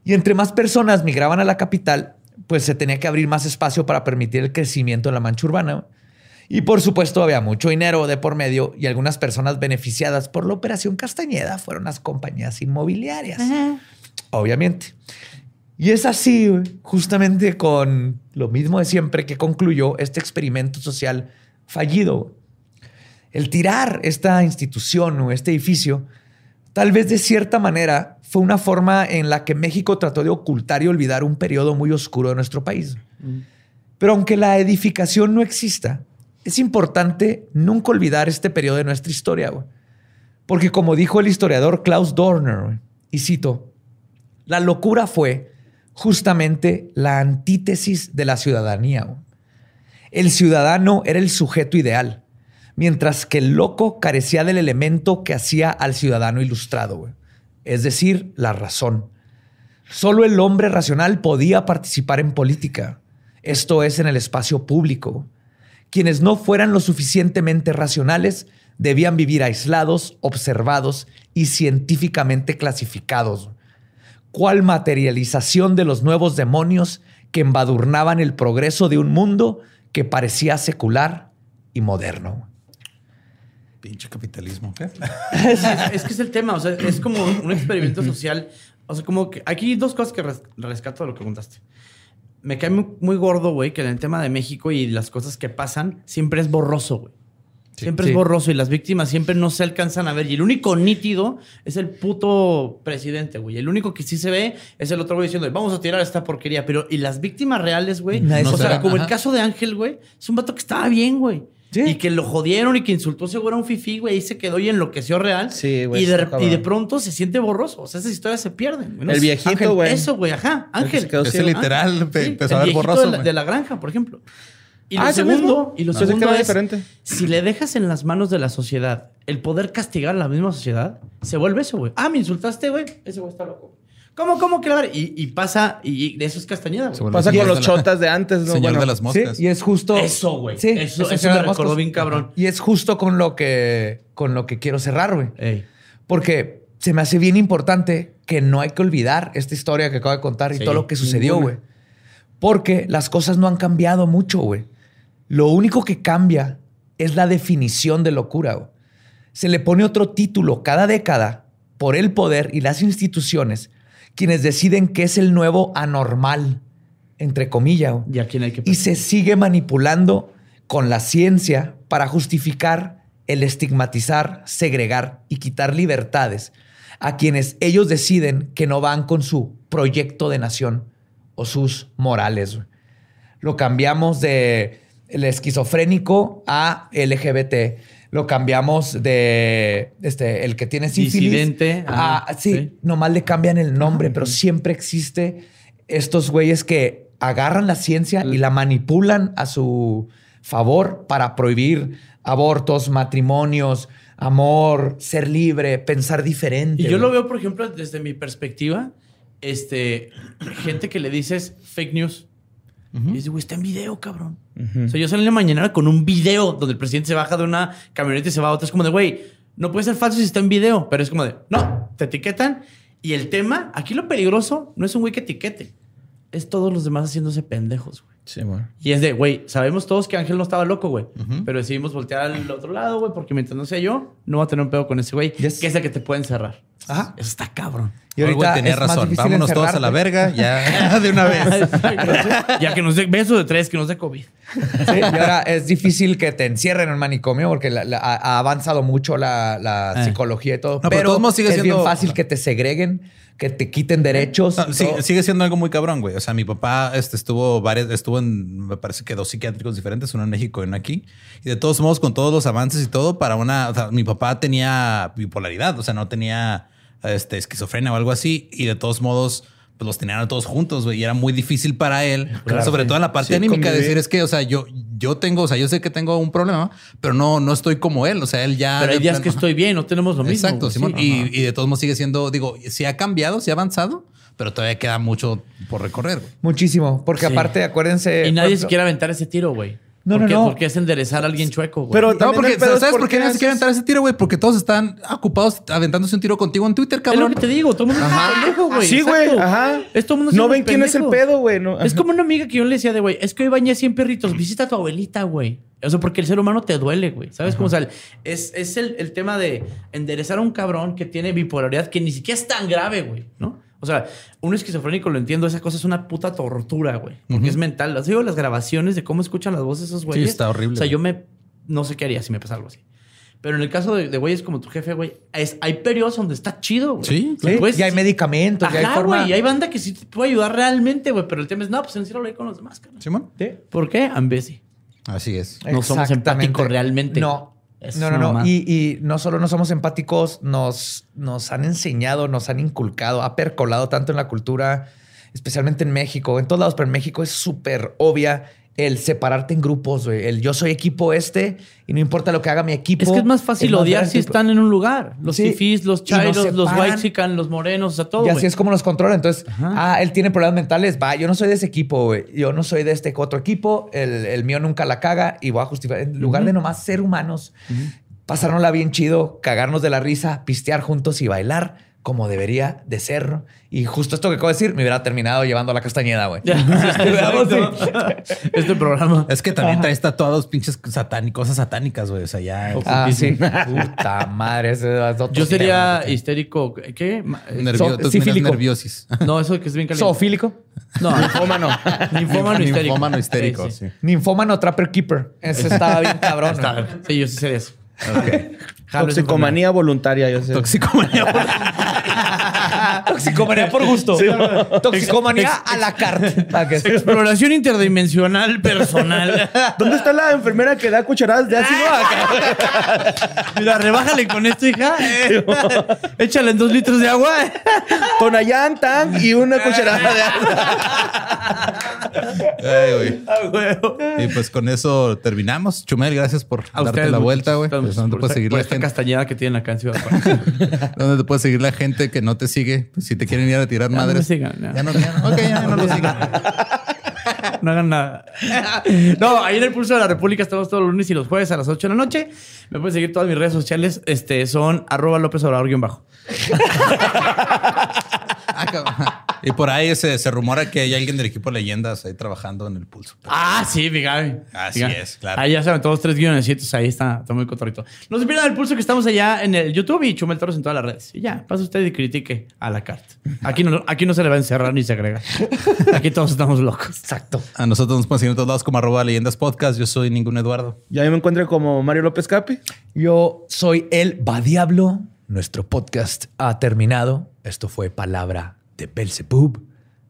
Y entre más personas migraban a la capital, pues se tenía que abrir más espacio para permitir el crecimiento en la mancha urbana. güey. Y por supuesto había mucho dinero de por medio y algunas personas beneficiadas por la operación Castañeda fueron las compañías inmobiliarias. Obviamente. Y es así, justamente con lo mismo de siempre que concluyó este experimento social fallido. El tirar esta institución o este edificio, tal vez de cierta manera, fue una forma en la que México trató de ocultar y olvidar un periodo muy oscuro de nuestro país. Pero aunque la edificación no exista, es importante nunca olvidar este periodo de nuestra historia. Porque como dijo el historiador Klaus Dorner, y cito, la locura fue justamente la antítesis de la ciudadanía. El ciudadano era el sujeto ideal, mientras que el loco carecía del elemento que hacía al ciudadano ilustrado, es decir, la razón. Solo el hombre racional podía participar en política, esto es en el espacio público. Quienes no fueran lo suficientemente racionales debían vivir aislados, observados y científicamente clasificados. ¿Cuál materialización de los nuevos demonios que embadurnaban el progreso de un mundo que parecía secular y moderno? Pinche capitalismo. ¿qué? es, es que es el tema, o sea, es como un experimento social. O sea, como que aquí hay dos cosas que res- rescato de lo que contaste. Me cae muy, muy gordo, güey, que en el tema de México y las cosas que pasan siempre es borroso, güey. Siempre Sí. es borroso y las víctimas siempre no se alcanzan a ver. Y el único nítido es el puto presidente, güey. El único que sí se ve es el otro güey diciendo, vamos a tirar esta porquería. Pero, y las víctimas reales, güey. Nadie O se sea, como el caso de Ángel, güey. Es un vato que estaba bien, güey. Sí. Y que lo jodieron y que insultó seguro a un fifí, güey. Y se quedó y enloqueció real. Sí, güey, Y de, y pronto se siente borroso. O sea, esas historias se pierden. güey. No El viejito, güey. Eso, güey. Ajá. Ángel. se quedó Ese ciego. literal Ah, empezó a ver borroso. de la, güey. de la granja, por ejemplo. Y lo Ah, ¿es el segundo, y lo que segundo es, diferente. si le dejas en las manos de la sociedad el poder castigar a la misma sociedad, se vuelve eso, güey. Ah, me insultaste, güey. Ese güey está loco. ¿Cómo, cómo que? Y, y pasa, y de eso es Castañeda, güey. Pasa con los chotas de antes, ¿no? Señor Bueno, de las Sí, moscas. y es justo. Eso, güey. Sí, eso eso me recordó bien cabrón. Y es justo con lo que, con lo que quiero cerrar, güey. Ey. Porque se me hace bien importante que no hay que olvidar esta historia que acabo de contar y Sí, todo lo que sucedió, güey. Porque las cosas no han cambiado mucho, güey. Lo único que cambia es la definición de locura. Se le pone otro título cada década por el poder y las instituciones quienes deciden qué es el nuevo anormal, entre comillas. ¿Y a quién hay que Y se sigue manipulando con la ciencia para justificar el estigmatizar, segregar y quitar libertades a quienes ellos deciden que no van con su proyecto de nación o sus morales. Lo cambiamos de el esquizofrénico a LGBT. Lo cambiamos de este, el que tiene sífilis Disidente, a, sí, sí. nomás le cambian el nombre, pero siempre existe estos güeyes que agarran la ciencia y la manipulan a su favor para prohibir abortos, matrimonios, amor, ser libre, pensar diferente. Y yo güey. lo veo, por ejemplo, desde mi perspectiva, este, gente que le dices fake news. Y dice, güey, está en video, cabrón. O sea, yo salí en la mañana con un video donde el presidente se baja de una camioneta y se va a otra. Es como de, güey, no puede ser falso si está en video. Pero es como de, no, te etiquetan. Y el tema, aquí lo peligroso no es un güey que etiquete. Es todos los demás haciéndose pendejos, güey. Sí, bueno. Y es de, güey, sabemos todos que Ángel no estaba loco, güey. Pero decidimos voltear al otro lado, güey, porque mientras no sea yo, no va a tener un pedo con ese güey, Yes. que es el que te puede encerrar. Ajá. Eso está cabrón. Y ahorita tenía es más razón. difícil Vámonos todos a la verga ya de una vez. ya que nos dé beso de tres, que nos dé COVID. Sí, y ahora es difícil que te encierren en un manicomio porque la- la- ha avanzado mucho la, la Eh. psicología y todo. No, pero sigue es siendo- bien fácil que te segreguen, que te quiten derechos. No, y sí, todo. sigue siendo algo muy cabrón, güey. O sea, mi papá este, estuvo varias, estuvo en, me parece que dos psiquiátricos diferentes, uno en México y uno aquí. Y de todos modos, con todos los avances y todo, para una, o sea, mi papá tenía bipolaridad, o sea, no tenía este, esquizofrenia o algo así. Y de todos modos, pues los tenían a todos juntos, güey. Y era muy difícil para él, sobre todo en la parte Sí, anímica, convivir. decir es que, o sea, yo, yo tengo, o sea, yo sé que tengo un problema, pero no, no estoy como él. O sea, él ya. Pero hay días que estoy bien, no tenemos lo mismo. Exacto. Simón. Sí. y, y de todos modos sigue siendo, digo, sí ha cambiado, sí ha avanzado, pero todavía queda mucho por recorrer. güey. Muchísimo. Porque Sí. aparte, acuérdense. Y por nadie se quiere aventar ese tiro, güey. No, ¿Por no, qué? no. Porque es enderezar a alguien chueco, güey. Pero No, porque es ¿sabes por qué nadie se quiere aventar ese tiro, güey? Porque todos están ocupados aventándose un tiro contigo en Twitter, es lo cabrón. que te digo, todo el mundo es un pendejo, güey. Sí, güey. Ajá. Es todo el mundo No ven quién es el pedo, güey. No, Es ajá. como una amiga que yo le decía de, güey, es que hoy bañé 100 perritos, visita a tu abuelita, güey. O sea, porque el ser humano te duele, güey. ¿Sabes cómo? O sea, es, es el, el tema de enderezar a un cabrón que tiene bipolaridad que ni siquiera es tan grave, güey, ¿no? O sea, un esquizofrénico lo entiendo, esa cosa es una puta tortura, güey. Porque es mental. Las digo las grabaciones de cómo escuchan las voces de esos güeyes. está horrible, O sea, güey. yo me... No sé qué haría si me pasa algo así. Pero en el caso de, de güeyes como tu jefe, güey, es- hay periodos donde está chido, güey. Sí, Sí, Pues, y hay medicamentos, y hay Ajá, forma. güey. Y hay banda que sí te puede ayudar realmente, güey. Pero el tema es, no, pues enciérralo ahí con los demás, carnal. Simón. ¿Por qué? I'm busy. Así es. No somos empáticos realmente. No. Es no, no, no. y no solo no somos empáticos, nos, nos han enseñado, nos han inculcado, ha percolado tanto en la cultura, especialmente en México, en todos lados, pero en México es súper obvia el separarte en grupos, güey. El yo soy equipo este y no importa lo que haga mi equipo. Es que es más fácil odiar si están en un lugar. Los Sí. los chairos, los separan. whitezican, los morenos, o sea, todo, Y así es como nos controla. Entonces, Ajá. ah, él tiene problemas mentales. Va, yo no soy de ese equipo, güey. Yo no soy de este otro equipo. El, el mío nunca la caga y voy a justificar. En lugar de nomás ser humanos, pasárnosla bien chido, cagarnos de la risa, pistear juntos y bailar como debería de ser. Y justo esto que acabo de decir, me hubiera terminado llevando a la castañeda, güey. Este programa. Es que también traes tatuados pinches satánicos, cosas satánicas, güey. O sea, ya. Ah, sí. Puta madre. ese Yo sería histérico. ¿Qué? Eh, Nervio- so- nerviosis. No, eso que es bien caliente. Zoofílico. No, ninfómano. Ninfómano histérico. Ninfómano histérico, Sí, sí. sí. Ninfómano Trapper Keeper. Ese estaba bien cabrón. Está- Sí, yo sí sería eso. Esa Toxicomanía voluntaria, yo sé. Toxicomanía. Toxicomanía por gusto. Toxicomanía a la carta. Que- Exploración interdimensional personal. ¿Dónde está la enfermera que da cucharadas de ácido? Mira, rebájale con esto, hija. Eh, Échale en dos litros de agua. Tonayán, Tang y una cucharada de ácido. Ay, güey. Ah. Y pues con eso terminamos. Chumel, gracias por A darte ustedes, la vuelta, güey. Pues, ¿Dónde te por puede esta- seguir por la esta gente? castañeda que tienen acá en Ciudad Juárez. ¿Dónde te puede seguir la gente que no te sigue? Pues, si te quieren ir a tirar Ya no madres. sigan, ya. Ya no, ya no- ok, ya no lo sigan. No hagan nada. No, ahí en el Pulso de la República estamos todos los lunes y los jueves a las 8 de la noche. Me pueden seguir todas mis redes sociales. Este, son arroba López Obrador guion bajo. Y por ahí se, se rumora que hay alguien del equipo Leyendas ahí trabajando en el pulso. Ah, sí, mi Gaby. Así Mi Gaby. es, claro. Ahí ya saben, todos tres guionecitos. Ahí está, está muy cotorrito. No se pierdan el pulso que estamos allá en el YouTube y Chumel Toros en todas las redes. Y ya, pasa usted y critique a la carta. Aquí no, aquí no se le va a encerrar ni se agrega. Aquí todos estamos locos. Exacto. A nosotros nos pueden seguir en todos lados como arroba Leyendas Podcast. Yo soy ningún Eduardo. Ya me encuentro como Mario López Capi. Yo soy el Va Diablo. Nuestro podcast ha terminado. Esto fue Palabra de Belzebub.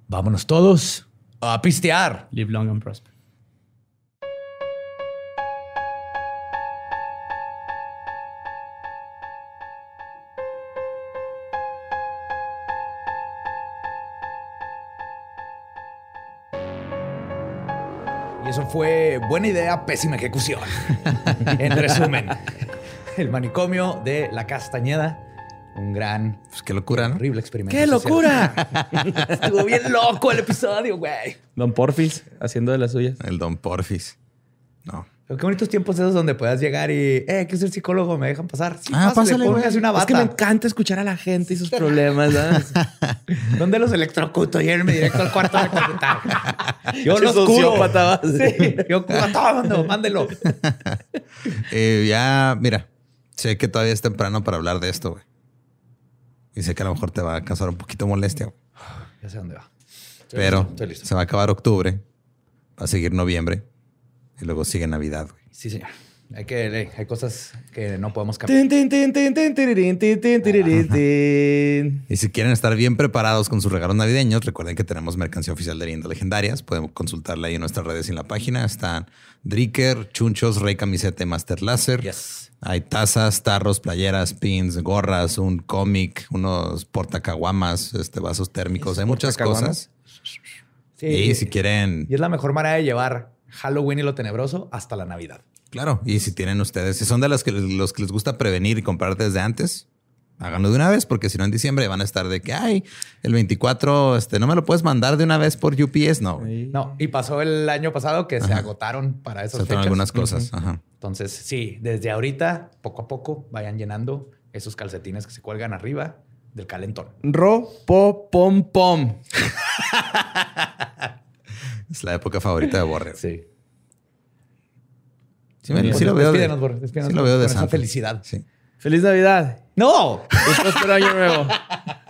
Vámonos todos a pistear. Live long and prosper. Y eso fue buena idea, pésima ejecución. en resumen, el manicomio de la Castañeda. Un gran, Pues qué locura, ¿no? horrible experimento. ¡Qué social. locura! Estuvo bien loco el episodio, güey. Don Porfis haciendo de las suyas. El Don Porfis. No. Pero qué bonitos tiempos esos donde puedas llegar y, eh, quiero ser psicólogo, me dejan pasar. Sí, Ah, pásale, una bata. Es que me encanta escuchar a la gente y sus problemas. ¿sabes? ¿Dónde los electrocuto? Llévenme directo al cuarto de electrocutar. Yo los curo. Sí, yo curo a todo mundo. Mándelo. Eh, ya, mira, sé que todavía es temprano para hablar de esto, güey. Y sé que a lo mejor te va a causar un poquito molestia, güey. Ya sé dónde va. Pero estoy listo. se va a acabar octubre, va a seguir noviembre y luego sigue Navidad, güey. Sí, señor. Hay que, hay cosas que no podemos cambiar. Y si quieren estar bien preparados con sus regalos navideños, recuerden que tenemos mercancía oficial de Leyendas Legendarias. Pueden consultarla ahí en nuestras redes y en la página. Están Dricker, Chunchos, Rey Camiseta y Master Láser. Yes. Hay tazas, tarros, playeras, pins, gorras, un cómic, unos portacaguamas, este, vasos térmicos. Hay muchas cosas. Sí. Y si quieren, Y es la mejor manera de llevar Halloween y lo tenebroso hasta la Navidad. claro, y si tienen ustedes, si son de los que, los que les gusta prevenir y comprar desde antes, háganlo de una vez, porque si no en diciembre van a estar de que, ay, el 24, este, no me lo puedes mandar de una vez por UPS, no. No, y pasó el año pasado que se agotaron para esas Se fechas. algunas cosas. Ajá. Entonces, sí, desde ahorita, poco a poco, vayan llenando esos calcetines que se cuelgan arriba del calentón. Ro, po, pom, pom. Es la época favorita de Borre. Sí. Sí, lo veo de, Despídenos, Borre, despídenos sí lo veo de con esa felicidad. Sí. ¡Feliz Navidad! ¡No! Y próspero año nuevo.